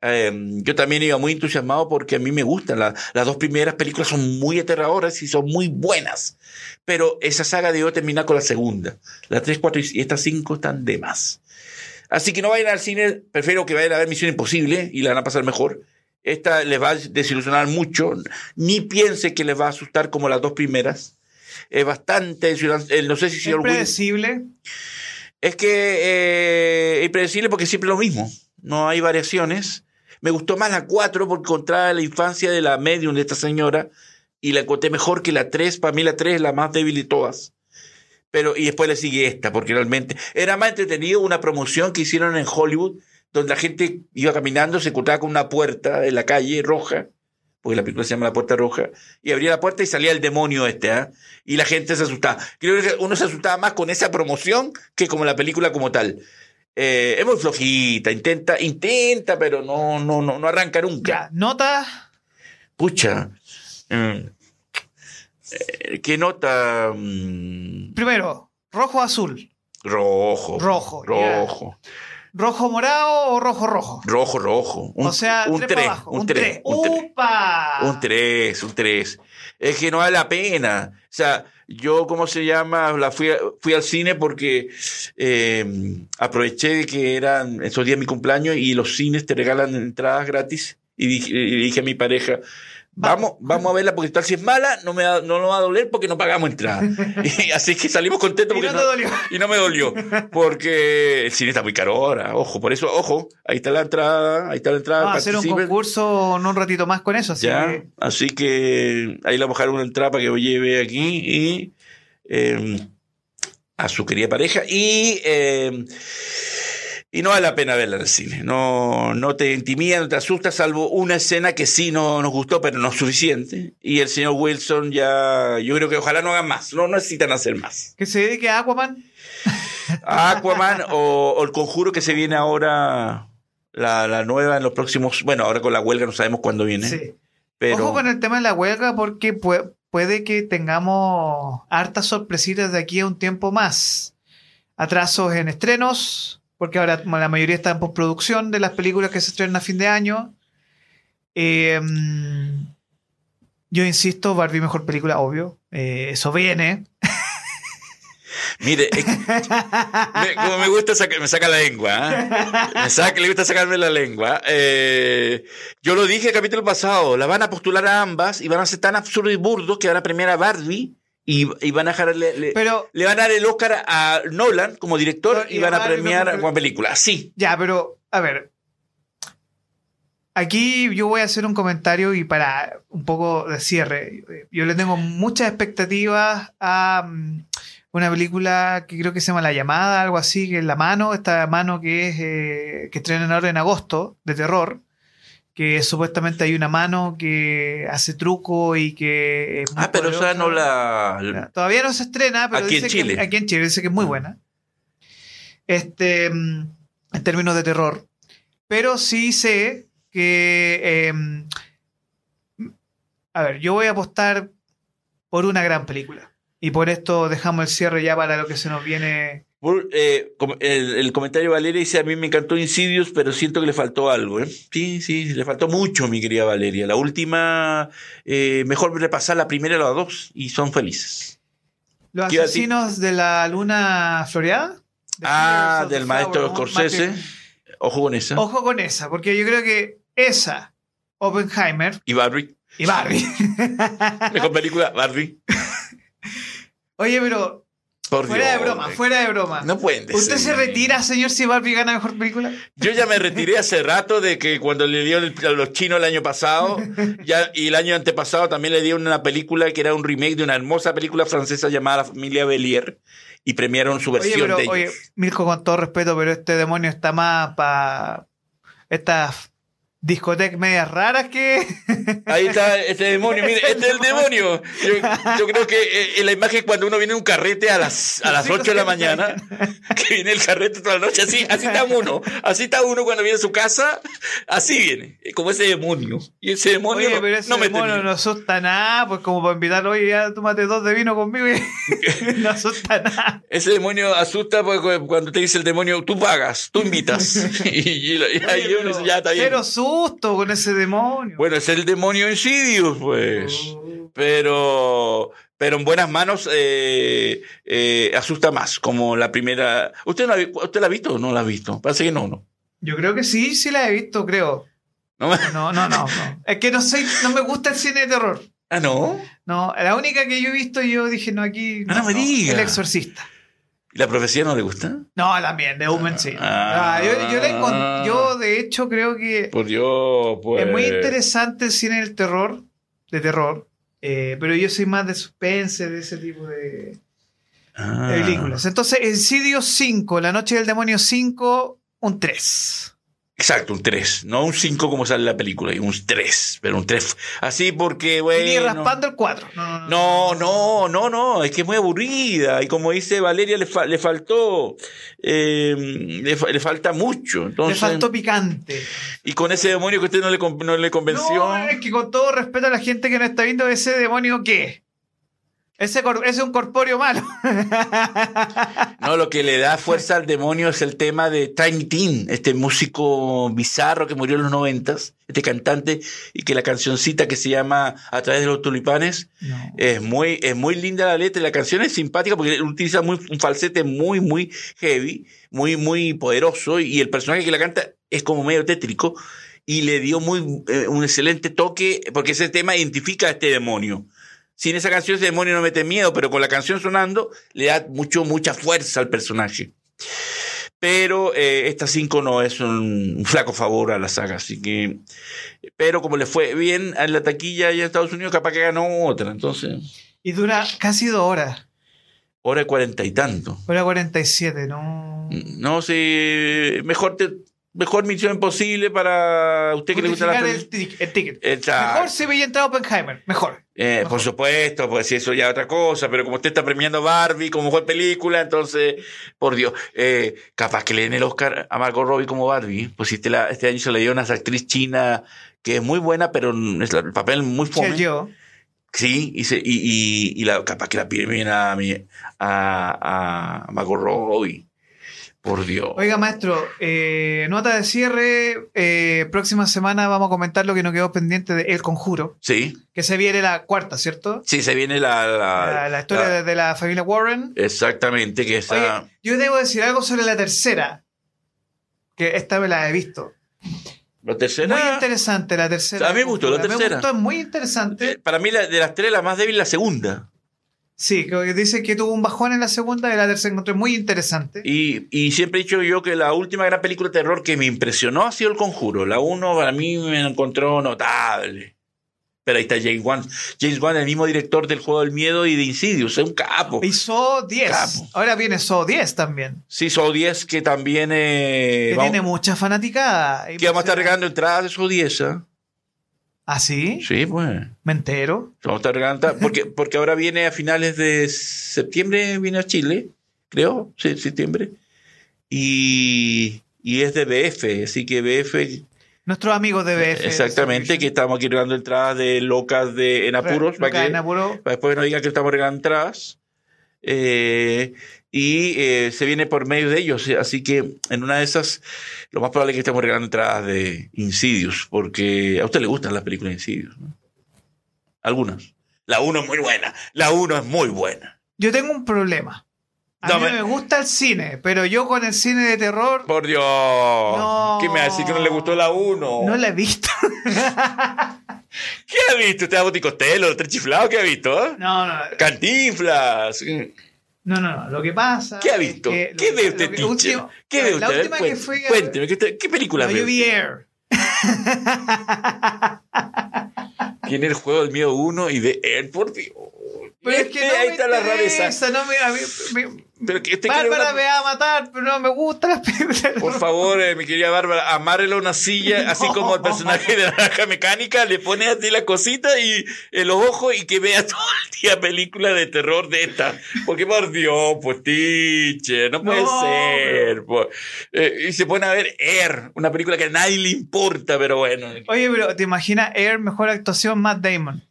Eh, yo también iba muy entusiasmado porque a mí me gustan. La- las dos primeras películas son muy aterradoras y son muy buenas. Pero esa saga debió terminar con la segunda. La 3, 4 y estas 5 están de más. Así que no vayan al cine. Prefiero que vayan a ver Misión Imposible y la van a pasar mejor. Esta les va a desilusionar mucho. Ni piense que les va a asustar como las dos primeras. Es bastante. Eh, No sé si Es señor Will- predecible. es que eh, impredecible porque siempre lo mismo. No hay variaciones. Me gustó más la 4 porque encontraba la infancia de la medium de esta señora y la encontré mejor que la 3. Para mí la 3 es la más débil de todas. Pero, y después le sigue esta, porque realmente era más entretenido una promoción que hicieron en Hollywood, donde la gente iba caminando, se encontraba con una puerta en la calle roja, porque la película se llama La Puerta Roja, y abría la puerta y salía el demonio este, ¿ah? Y la gente se asustaba. Creo que uno se asustaba más con esa promoción que como la película como tal. Eh, es muy flojita, intenta, intenta, pero no, no, no, no arranca nunca. Nota. Pucha. mm, eh, ¿Qué nota? mm, Primero, rojo azul. rojo. Rojo. Rojo. ¿Rojo morado o rojo rojo? Rojo, rojo. Un, o sea, un tres para 3. abajo. Un 3. Un 3. ¡Upa! Un 3, un 3. Es que no vale la pena. O sea, yo, ¿cómo se llama? La fui, a- fui al cine porque eh, aproveché de que eran esos días mi cumpleaños y los cines te regalan entradas gratis. Y dije, y dije a mi pareja, vamos, vamos a verla porque tal si es mala, no me va- no nos va a doler porque no pagamos entrada. Y así que salimos contentos Y no te dolió. y no me dolió, porque el cine está muy caro ahora, ojo, por eso, ojo, ahí está la entrada, ahí está la entrada. Vamos a hacer un concurso en un ratito más con eso. Así Ya, que así que ahí le vamos a dejar una entrada para que lo lleve aquí y eh, a su querida pareja. Y, eh, y no vale la pena verla en el cine. No, no te intimida, no te asusta, salvo una escena que sí no nos gustó, pero no es suficiente. Y el señor Wilson ya, yo creo que ojalá no hagan más. No necesitan hacer más. que se dedique a Aquaman. Aquaman o, o el conjuro que se viene ahora. La, la nueva en los próximos. Bueno, ahora con la huelga no sabemos cuándo viene. Sí. Pero, Ojo con el tema de la huelga porque pue- puede que tengamos hartas sorpresitas de aquí a un tiempo más. Atrasos en estrenos, porque ahora la mayoría está en postproducción de las películas que se estrenan a fin de año. Eh, yo insisto, Barbie mejor película, obvio. Eh, eso viene. Mire, como me gusta saca- me saca la lengua, ¿ah? me saca, le gusta sacarme la lengua. Eh, yo lo dije el capítulo pasado, la van a postular a ambas y van a ser tan absurdos y burdos que van a premiar a Barbie y, y van a dejarle, le, Pero le van a dar el Oscar a Nolan como director Y van a premiar como película. Sí. Ya, pero, a ver. Aquí yo voy a hacer un comentario y para un poco de cierre. Yo le tengo muchas expectativas a mm, una película que creo que se llama La Llamada, algo así, que es La Mano, esta mano que es eh, que estrenan ahora en agosto, de terror. Que supuestamente hay una mano que hace truco y que. es muy Ah, pero esa no la... Todavía no se estrena, pero Aquí en dice Chile. Que, aquí en Chile dice que es muy Ah. buena. Este, mm, en términos de terror. Pero sí sé que. eh, a ver, yo voy a apostar por una gran película. Y por esto dejamos el cierre ya para lo que se nos viene. Eh, el, el comentario de Valeria dice, a mí me encantó Insidious, pero siento que le faltó algo. ¿eh? Sí, sí, le faltó mucho, mi querida Valeria. La última, eh, mejor repasar la primera y la dos y son felices. Los ¿Qué iba a asesinos de la luna floreada. Ah, del maestro. Scorsese. Ojo con esa. Ojo con esa, porque yo creo que esa, Oppenheimer Y Barbie. y Barbie. Mejor película, Barbie. Oye, pero Por fuera de broma, hombre. fuera de broma. No pueden decir. ¿Usted se retira, señor, si Barbie gana mejor película? Yo ya me retiré hace rato de que cuando le dio a los chinos el año pasado ya, y el año antepasado también le dieron una película que era un remake de una hermosa película francesa llamada La familia Belier y premiaron su Oye, versión pero, de ellos. oye, Mirko, con todo respeto, pero este demonio está más para estas discotecas medias raras que. Ahí está este demonio, mire, este es el demonio. Yo, yo creo que eh, en la imagen cuando uno viene a un carrete a las, a las Sí, 8 de la mañana, que viene el carrete toda la noche, así, así está uno. Así está uno cuando viene a su casa, así viene, como ese demonio. Y ese demonio Oye, no, pero ese no demonio no asusta nada, pues como para invitarlo, oye, ya tómate dos de vino conmigo y no asusta nada. Ese demonio asusta porque cuando te dice el demonio, tú pagas, tú invitas. y, y- y ahí Oye, uno dice, pero ya está bien. Cero susto con ese demonio. Bueno, es el demonio Insidious, pues. Oh. Pero, pero en buenas manos eh, eh, asusta más, como la primera. ¿Usted, no la, ha vi- ¿Usted la ha visto o no la ha visto? Parece que no, ¿no? Yo creo que sí, sí la he visto, creo. ¿No? No, no, no, no. Es que no soy, no me gusta el cine de terror. Ah, no. No, la única que yo he visto, yo dije, no, aquí. Ah, no me diga. El exorcista. ¿Y la profecía no le gusta? No, también, de Human sí. Ah. Ah, yo, yo, la yo, de hecho, creo que Por Dios, pues. es muy interesante el cine del terror, de terror, eh, pero yo soy más de suspense, de ese tipo de, Ah. de películas. Entonces, Insidious 5, La Noche del Demonio 5, un 3. Exacto, un 3. No un 5 como sale en la película, y un 3. Pero un 3. Así porque, Y bueno. ni raspando el 4. No, No, no, no, no, es que es muy aburrida. Y como dice Valeria, le, fa- le faltó, eh, le, fa- le falta mucho. Le Entonces, faltó picante. Y con ese demonio que usted no le, no le convenció. No, es que con todo respeto a la gente que no está viendo ese demonio, ¿qué? Ese, es un corpóreo malo. No, lo que le da fuerza al demonio es el tema de Tiny Tim, este músico bizarro que murió en los noventas, este cantante, y que la cancioncita que se llama A través de los tulipanes No. es muy, es muy linda la letra y la canción es simpática porque utiliza muy, un falsete muy, muy heavy, muy, muy poderoso, y el personaje que la canta es como medio tétrico, y le dio muy, eh, un excelente toque, porque ese tema identifica a este demonio. Sin esa canción ese demonio no mete miedo, pero con la canción sonando le da mucho, mucha fuerza al personaje. Pero eh, esta 5 no es un, un flaco favor a la saga, así que... Pero como le fue bien en la taquilla allá en Estados Unidos, capaz que ganó otra, entonces... Y dura casi dos horas. Hora cuarenta y tanto. Hora 47, no. No sé, mejor te, mejor misión imposible para usted que le gusta la el, tic- el ticket. Exacto. Mejor si veía entrado Oppenheimer. Mejor. Eh, por supuesto, pues si eso ya es otra cosa, pero como usted está premiando Barbie como mejor película, entonces, por Dios, eh, capaz que le den el Oscar a Margot Robbie como Barbie, pues este, la- este año se le dio a una actriz china que es muy buena, pero es la- el papel muy fome. Yo. Sí, y, se- y, y, y la, capaz que la premien a, a, a Margot Robbie. Por Dios. Oiga, maestro, eh, nota de cierre. eh, próxima semana vamos a comentar lo que nos quedó pendiente de El Conjuro, Sí, que se viene la cuarta, ¿cierto? sí, se viene la... la- La, la historia la- de, de la familia Warren. Exactamente, que esa... Oye, yo debo decir algo sobre la tercera, que esta vez la he visto. la tercera... Muy interesante la tercera. A mí me gustó la Me tercera. gustó, es muy Eh, interesante. Para mí, la, de las tres, la más débil, la segunda. Sí, que dice que tuvo un bajón en la segunda y la tercera encontré muy interesante. Y, y siempre he dicho yo que la última gran película de terror que me impresionó ha sido El Conjuro. La uno para mí me encontró notable. Pero ahí está James Wan. James Wan, el mismo director del Juego del Miedo y de Insidious, es un capo. Y So 10. Capo. Ahora viene So 10 también. Sí, Saw 10 que también... eh, Que vamos, tiene mucha fanaticada. que vamos a estar regalando entradas de Saw 10. ¿ah? ¿Ah, sí? Sí, pues. Me entero. Vamos a estar porque, porque ahora viene a finales de septiembre, viene a Chile, creo, sí, septiembre. Y, y es de BF, así que BF Nuestros amigos de BF. Exactamente, que estamos aquí regalando entradas de locas de en apuros, para, que, en apuro. para después no digan que estamos regalando entradas. Eh, y eh, se viene por medio de ellos, así que en una de esas, lo más probable es que estemos regalando entradas de Insidious, porque a usted le gustan las películas de Insidious, ¿no? Algunas. La 1 es muy buena, la 1 es muy buena. Yo tengo un problema. A No, mí me- me gusta el cine, pero yo con el cine de terror Por Dios, No. ¿qué me va a decir que no le gustó la 1? no la he visto. ¿Qué ha visto? ¿Usted ha Boti Costello, los tres chiflados? ¿Qué ha visto? No, no, Cantinflas. No, no, no. Lo que pasa. ¿Qué ha es visto? que ¿Qué ve usted, que- último- ¿Qué ve La usted? última que a- Cuénteme, ¿qué, qué película No, ve? yo vi Air. Tiene el juego del miedo 1 y de Air, por Dios. Pero es que Este, no ahí me está la rareza. no me, a mí- me- Pero que usted quiere Bárbara una- me va a matar, pero no me gustan las películas. Por favor, eh, mi querida Bárbara, amárrela a una silla, así como el personaje de la naranja mecánica, le pone así la cosita y en los ojos y que vea todo el día películas de terror de esta. Porque por Dios, pues teacher, no puede No, ser. pues. Eh, y se pone a ver Air, una película que a nadie le importa, pero bueno. Oye, pero ¿te imaginas Air, mejor actuación, Matt Damon?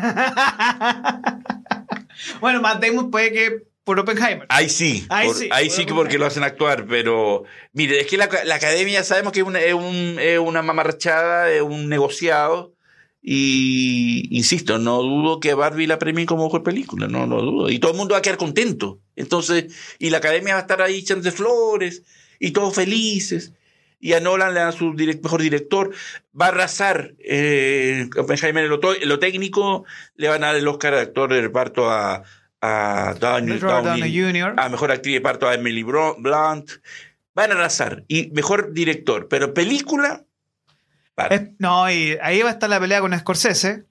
bueno, Matt Damon puede que por Oppenheimer. Ahí sí, Ahí por- sí, ahí por sí que porque lo hacen actuar, pero mire, es que la, la academia sabemos que es una, es un- es una mamarrachada, es un negociado. Y insisto, no dudo que Barbie la premien como mejor película, no lo dudo. Y todo el mundo va a quedar contento. Entonces, y la academia va a estar ahí echándose flores y todos felices. Y a Nolan le dan su direct- mejor director. Va a arrasar eh, en lo, to- en lo técnico. Le van a dar el Oscar de actor de reparto a, a Downey, Downey- Jr. a mejor actriz de parto a Emily Blunt. Van a arrasar. Y mejor director. Pero película. No, y ahí va a estar la pelea con Scorsese.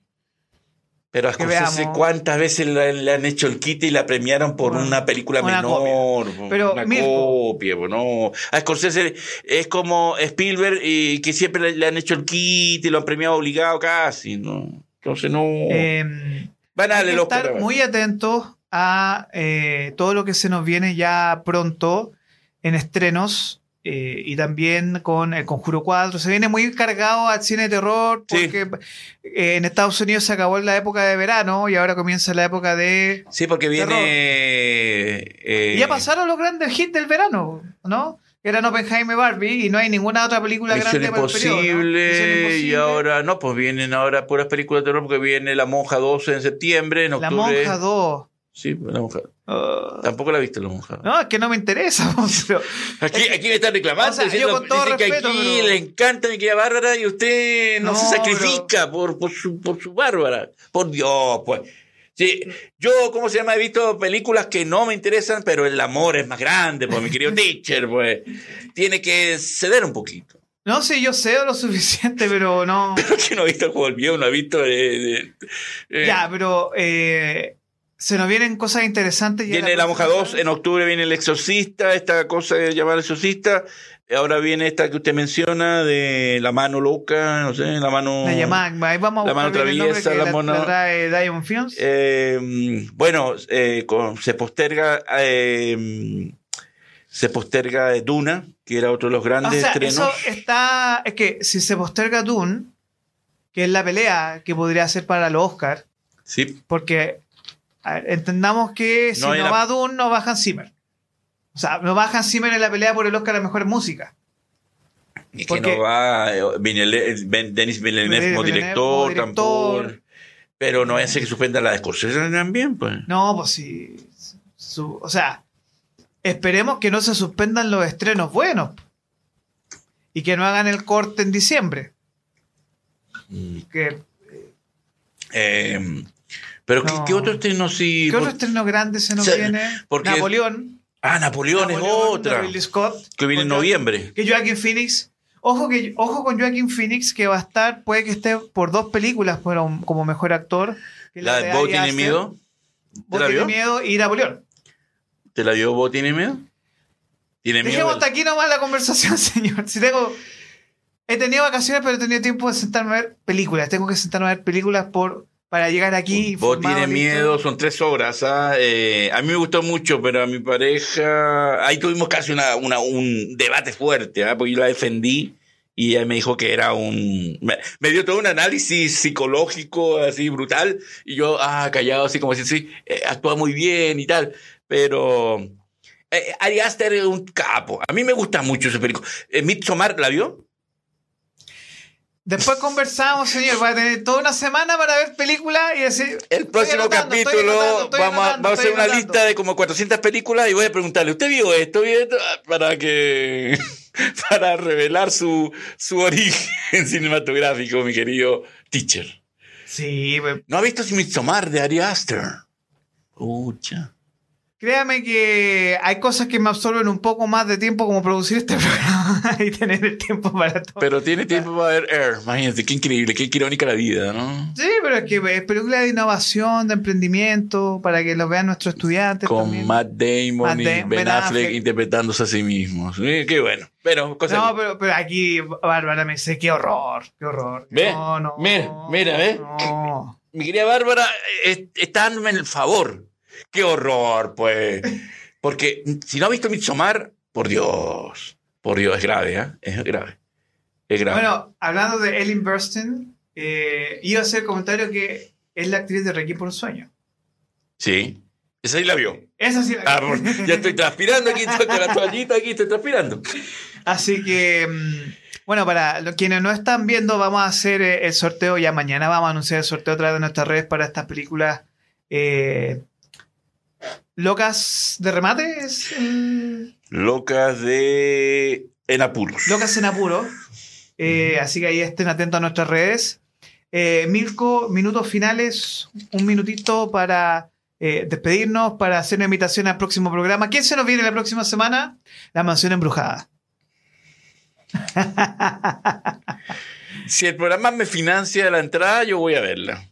Pero a Scorsese. ¿cuántas veces le, le han hecho el quite y la premiaron por Bueno, una película una menor? Pero, una Mirko. copia, no. A Scorsese es como Spielberg que siempre le, le han hecho el quite y lo han premiado obligado casi, ¿no? Entonces no. Eh, Van a hay darle que Oscar. estar muy atentos a eh, todo lo que se nos viene ya pronto en estrenos eh, y también con El Conjuro 4. Se viene muy cargado al cine de terror Sí. porque eh, en Estados Unidos se acabó la época de verano y ahora comienza la época de... Sí, porque viene. Eh, Y ya pasaron los grandes hits del verano, ¿no? Eran Oppenheimer y Barbie y no hay ninguna otra película Misión grande para el periodo, ¿no? imposible, y Imposible. ahora no, pues vienen ahora puras películas de terror porque viene La Monja 12 en septiembre, en La octubre. Monja 2. Sí, La Monja. Ah, Tampoco la he visto La Monja. no, es que no me interesa. pero- Aquí, aquí me están reclamando, O sea, yo diciendo, con todo dicen que aquí pero- le encanta mi querida Bárbara y usted no, No, se sacrifica por, por, su, por su Bárbara. Por Dios, pues. Sí, yo, ¿cómo se llama? He visto películas que no me interesan, pero el amor es más grande, pues, mi querido teacher, pues. Tiene que ceder un poquito. No sé, yo sé lo suficiente, pero no. Pero que no ha visto el juego del viejo, no ha visto... eh, eh, eh, Ya, pero eh, se nos vienen cosas interesantes. ya Viene La Monja próxima 2, en octubre viene El Exorcista, esta cosa de llamar Exorcista. Ahora viene esta que usted menciona de La Mano Loca, no sé, La Mano... La llamada, ahí vamos a La mano traviesa, la mona- Diamond Films. Eh, bueno, eh, con- se posterga... eh, se posterga Duna, que era otro de los o grandes sea, estrenos. eso está. Es que si se posterga Dune, que es la pelea que podría ser para los Oscars, Sí, porque a ver, entendamos que si No la- va Dune, no va Hans Zimmer. O sea, no va Hans Zimmer en la pelea por el Oscar a la mejor música. es que Porque- no va eh, Denis Villeneuve como director, director. tampoco. Pero no hace que suspenda la de Scorsese también, pues. No, pues sí. su- o sea, esperemos que no se suspendan los estrenos buenos. Y que no hagan el corte en diciembre. Mm. Que, Eh, pero ¿qué, No. qué otro estreno sí? ¿Qué otro por- estreno grande se nos O sea, viene? porque- Napoleón. Ah, Napoleón, es Napoleón otra. Ridley Scott. Que viene en noviembre. Que Joaquin Phoenix. Ojo, que, ojo con Joaquin Phoenix, que va a estar, puede que esté por dos películas pero como mejor actor. que La de Bo tiene miedo. ¿Te Bo tiene miedo y Napoleón. ¿Te la vio Bo tiene miedo? Tiene miedo. Dejemos hasta aquí nomás la conversación, señor. Si tengo. He tenido vacaciones, pero he tenido tiempo de sentarme a ver películas. Tengo que sentarme a ver películas por, para llegar aquí. Informado, tiene miedo, son tres horas. ¿ah? Eh, a mí me gustó mucho, pero a mi pareja. Ahí tuvimos casi una, una- un debate fuerte, ¿ah? porque yo la defendí y ella me dijo que era un. Me, dio todo un análisis psicológico así brutal y yo, ah, callado, así como si sí, eh, actúa muy bien y tal. Pero. Eh, Ari Aster es un capo. A mí me gusta mucho esa película. Eh, Midsommar, ¿la vio? Después conversamos, señor. Voy a tener toda una semana para ver películas y decir. El próximo anotando, capítulo anotando, vamos, a, anotando, vamos a hacer una lista de como 400 películas y voy a preguntarle, ¿usted vio esto? ¿Vio esto? Ah, Para que para revelar su, su origen cinematográfico, mi querido teacher. Sí, pues, ¿No ha visto Midsommar de Ari Aster? Pucha. Créame que hay cosas que me absorben un poco más de tiempo como producir este programa y tener el tiempo para todo. Pero tiene tiempo para ver Air. Imagínate, qué increíble, qué irónica la vida, ¿no? Sí, pero es que es película de innovación, de emprendimiento, para que lo vean nuestros estudiantes. Con también. Matt Damon Matt y Ben Ben Affleck, Affleck. interpretándose a sí mismos. Qué bueno. Pero, No, pero, pero aquí, Bárbara, me dice, qué horror, qué horror. Ve, No, no. mira, mira, ve. No. Mi querida Bárbara, eh, está dándome el favor. Qué horror, pues. Porque si no ha visto Midsommar, por Dios. Por Dios, es grave, ¿eh? Es grave. Es grave. Bueno, hablando de Ellen Burstyn, eh, iba a hacer el comentario que es la actriz de Requiem por un sueño. sí. Esa sí la vio. Esa sí la Ah, por- ya estoy transpirando aquí, estoy con la toallita aquí, estoy transpirando. Así que, mm, bueno, para los quienes no están viendo, vamos a hacer eh, el sorteo ya mañana. Vamos a anunciar el sorteo a través de nuestras redes para estas películas eh, locas de remate. ¿es el- Locas de. En apuros. Locas en apuro. Eh, así que ahí estén atentos a nuestras redes. Eh, Mirko, minutos finales, un minutito para eh, despedirnos, para hacer una invitación al próximo programa. ¿Quién se nos viene la próxima semana? La mansión embrujada. Si el programa me financia la entrada, yo voy a verla.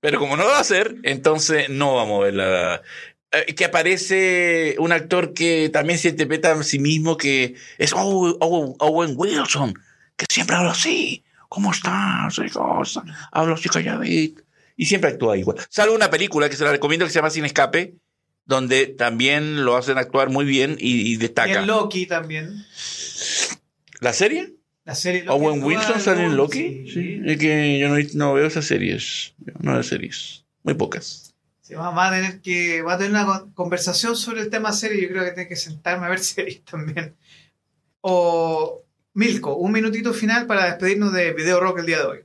Pero como no va a ser, entonces no vamos a verla. Eh, que aparece un actor que también se interpreta a sí mismo, que es Owen, Owen- Owen Wilson, que siempre habla así. ¿Cómo estás? ¿Qué cosa? Hablo así calladito. Y siempre actúa igual. Salvo una película que se la recomiendo que se llama Sin Escape, donde también lo hacen actuar muy bien y, y Y destaca. en Loki también. ¿La serie? La serie Loki ¿Owen Wilson sale en Loki, Loki? Sí. Sí. Es que yo no, no veo esas series. Yo No veo series. Muy pocas. Sí, va, a tener que va a tener una con- conversación sobre el tema serie. Yo creo que tengo que sentarme a ver series también. O Milko, un minutito final para despedirnos de Video Rock el día de hoy.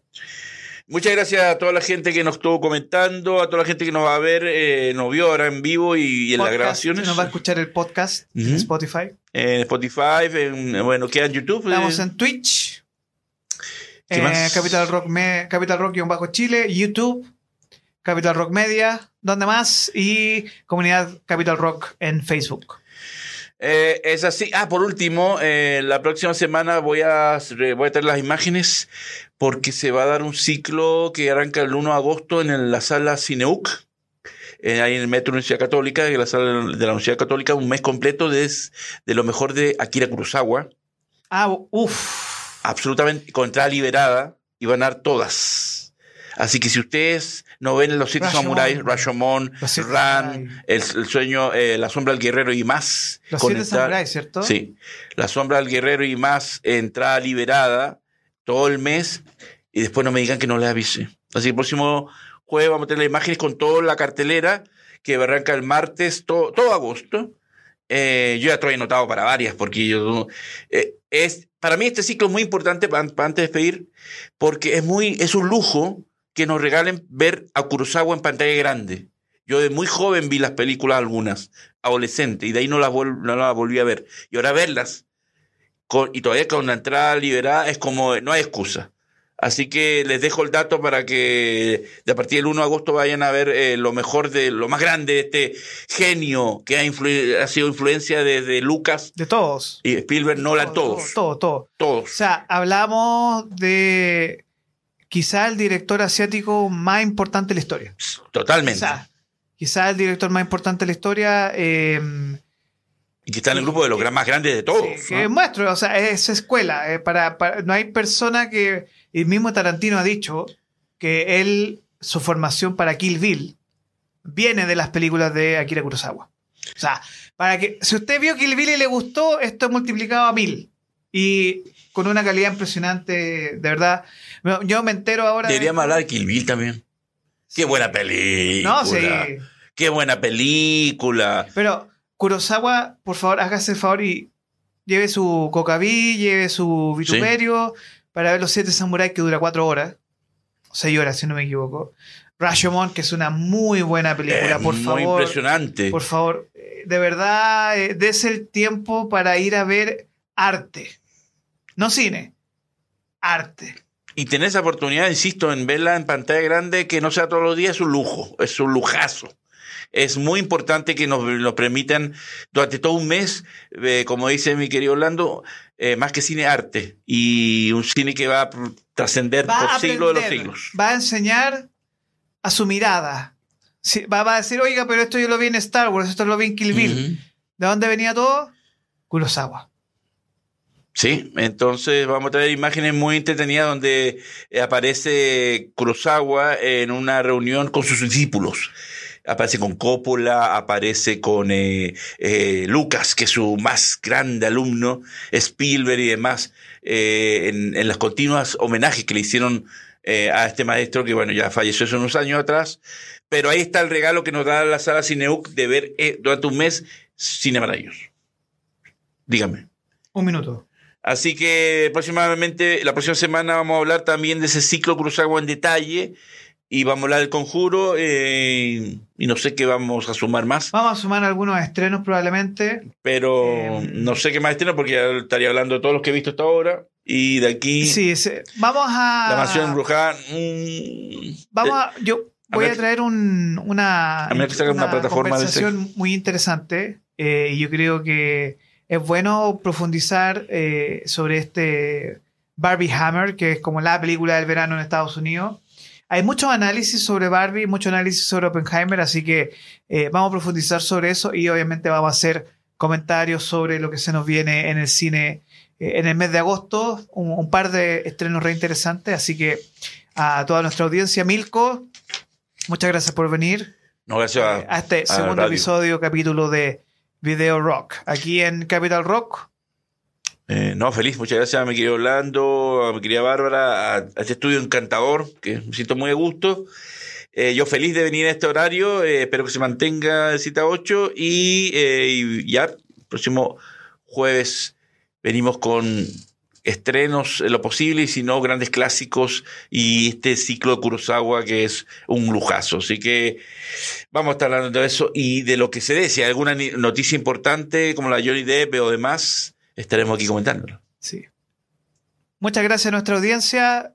Muchas gracias a toda la gente que nos estuvo comentando, a toda la gente que nos va a ver, eh, nos vio ahora en vivo y, y en las grabaciones. Nos va a escuchar el podcast en. Spotify. En Spotify, en, bueno, queda en YouTube. Estamos eh, en Twitch. ¿Qué eh, más? Capital Rock, Me- Capital Rock bajo Chile, YouTube, Capital Rock Media, donde más y comunidad Capital Rock en Facebook. Eh, es así. Ah, por último, eh, la próxima semana voy a, voy a tener las imágenes porque se va a dar un ciclo que arranca el 1 de agosto en la sala Cineuc, eh, ahí en el Metro Universidad Católica, es la sala de la Universidad Católica, un mes completo de, de lo mejor de Akira Kurosawa. Ah, uff. absolutamente con entrada liberada y van a dar todas. Así que si ustedes no ven Los Siete. Samuráis, Rashomon, Ran, el, el sueño, eh, La Sombra del Guerrero y más. Los siete samuráis, ¿cierto? Sí, La Sombra del Guerrero y más, entrada liberada todo el mes y después no me digan que no les avise. Así que el próximo jueves vamos a tener las imágenes con toda la cartelera que arranca el martes, todo, todo agosto. Eh, yo ya estoy anotado para varias porque yo eh, es para mí este ciclo es muy importante pa- pa- antes de despedir porque es muy es un lujo que nos regalen ver a Kurosawa en pantalla grande. Yo de muy joven vi las películas algunas, adolescente, y de ahí no las, vol- no las volví a ver. Y ahora verlas, con, y todavía con la entrada liberada, es como, no hay excusa. Así que les dejo el dato para que de a partir del 1 de agosto vayan a ver eh, lo mejor de, lo más grande de este genio que ha, influ- ha sido influencia desde Lucas De todos. y Spielberg, Nolan, todos, Todo, todo. O todos. sea, hablamos de quizá el director asiático más importante de la historia. Totalmente. Quizá, quizá el director más importante de la historia. eh, y que está en el grupo de los más grandes de todos. Sí, que muestro, o sea, es escuela. eh, para, para- no hay persona que. El mismo Tarantino ha dicho que él, su formación para Kill Bill, viene de las películas de Akira Kurosawa. O sea, para que. Si usted vio Kill Bill y le gustó, esto es multiplicado a mil. Y con una calidad impresionante, de verdad. Yo me entero ahora. de- Deberíamos hablar de Kill Bill también. Qué buena película. No, sí. Qué buena película. Pero Kurosawa, por favor, hágase el favor y lleve su cocaví, lleve su vituperio para ver los siete samuráis que dura cuatro horas. O seis horas, si no me equivoco. Rashomon, que es una muy buena película, Es por muy favor. impresionante. Por favor, eh, de verdad, eh, dese el tiempo para ir a ver arte. No cine, arte. Y tener esa oportunidad, insisto, en verla en pantalla grande, que no sea todos los días, es un lujo, es un lujazo. es muy importante que nos, nos permitan durante todo un mes, eh, como dice mi querido Orlando, eh, más que cine arte y un cine que va a trascender por a siglos de los aprender, siglos. Va a enseñar a su mirada. Sí, va, va a decir, oiga, pero esto yo lo vi en Star Wars, esto lo vi en Kill Bill. ¿De dónde venía todo? Kurosawa. Sí, entonces vamos a traer imágenes muy entretenidas donde eh, aparece Kurosawa en una reunión con sus discípulos. Aparece con Coppola, aparece con eh, eh, Lucas, que es su más grande alumno, Spielberg y demás, eh, en, las continuas homenajes que le hicieron a este maestro que, bueno, ya falleció hace unos años atrás. Pero ahí está el regalo que nos da la sala Cineuc de ver durante un mes cine para ellos. Dígame. Un minuto. Así que próximamente, la próxima semana vamos a hablar también de ese ciclo Kurosawa en detalle y vamos a hablar del conjuro eh, y no sé qué vamos a sumar más, Vamos a sumar algunos estrenos probablemente. pero Eh, no sé qué más estreno porque ya estaría hablando de todos los que he visto hasta ahora y de aquí Sí, sí. vamos a... la mansión embrujada. mm, Vamos de- a, yo voy a, traer un, una, a salga una plataforma de conversación muy interesante eh, y yo creo que es bueno profundizar eh, sobre este Barbie Hammer, que es como la película del verano en Estados Unidos. Hay muchos análisis sobre Barbie, mucho análisis sobre Oppenheimer, así que eh, vamos a profundizar sobre eso y obviamente vamos a hacer comentarios sobre lo que se nos viene en el cine eh, en el mes de agosto, un, un par de estrenos re interesantes, así que a toda nuestra audiencia, Milko, muchas gracias por venir no, gracias a- a este a segundo radio. episodio, capítulo de Video Rock, aquí en Capital Rock. Eh, no, feliz, muchas gracias a mi querido Orlando, a mi querida Bárbara, a, este estudio encantador, que me siento muy a gusto. Eh, yo feliz de venir a este horario, eh, espero que se mantenga de cita 8 y, y ya, próximo jueves venimos con estrenos en lo posible y si no, grandes clásicos y este ciclo de Kurosawa que es un lujazo. Así que vamos a estar hablando de eso y de lo que se dé. Si hay alguna noticia importante como la Johnny Depp o demás, estaremos aquí comentándolo. Sí. Muchas gracias a nuestra audiencia.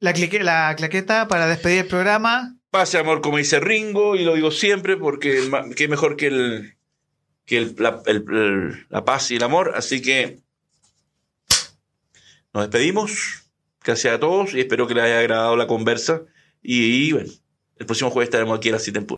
La, clique- la claqueta para despedir el programa. Pase amor, como dice Ringo, y lo digo siempre porque qué mejor que el que el- la, el- el- la paz y el amor. Así que nos despedimos. Gracias a todos y espero que les haya agradado la conversa. Y, y bueno, el próximo jueves estaremos aquí a las 7 en punto.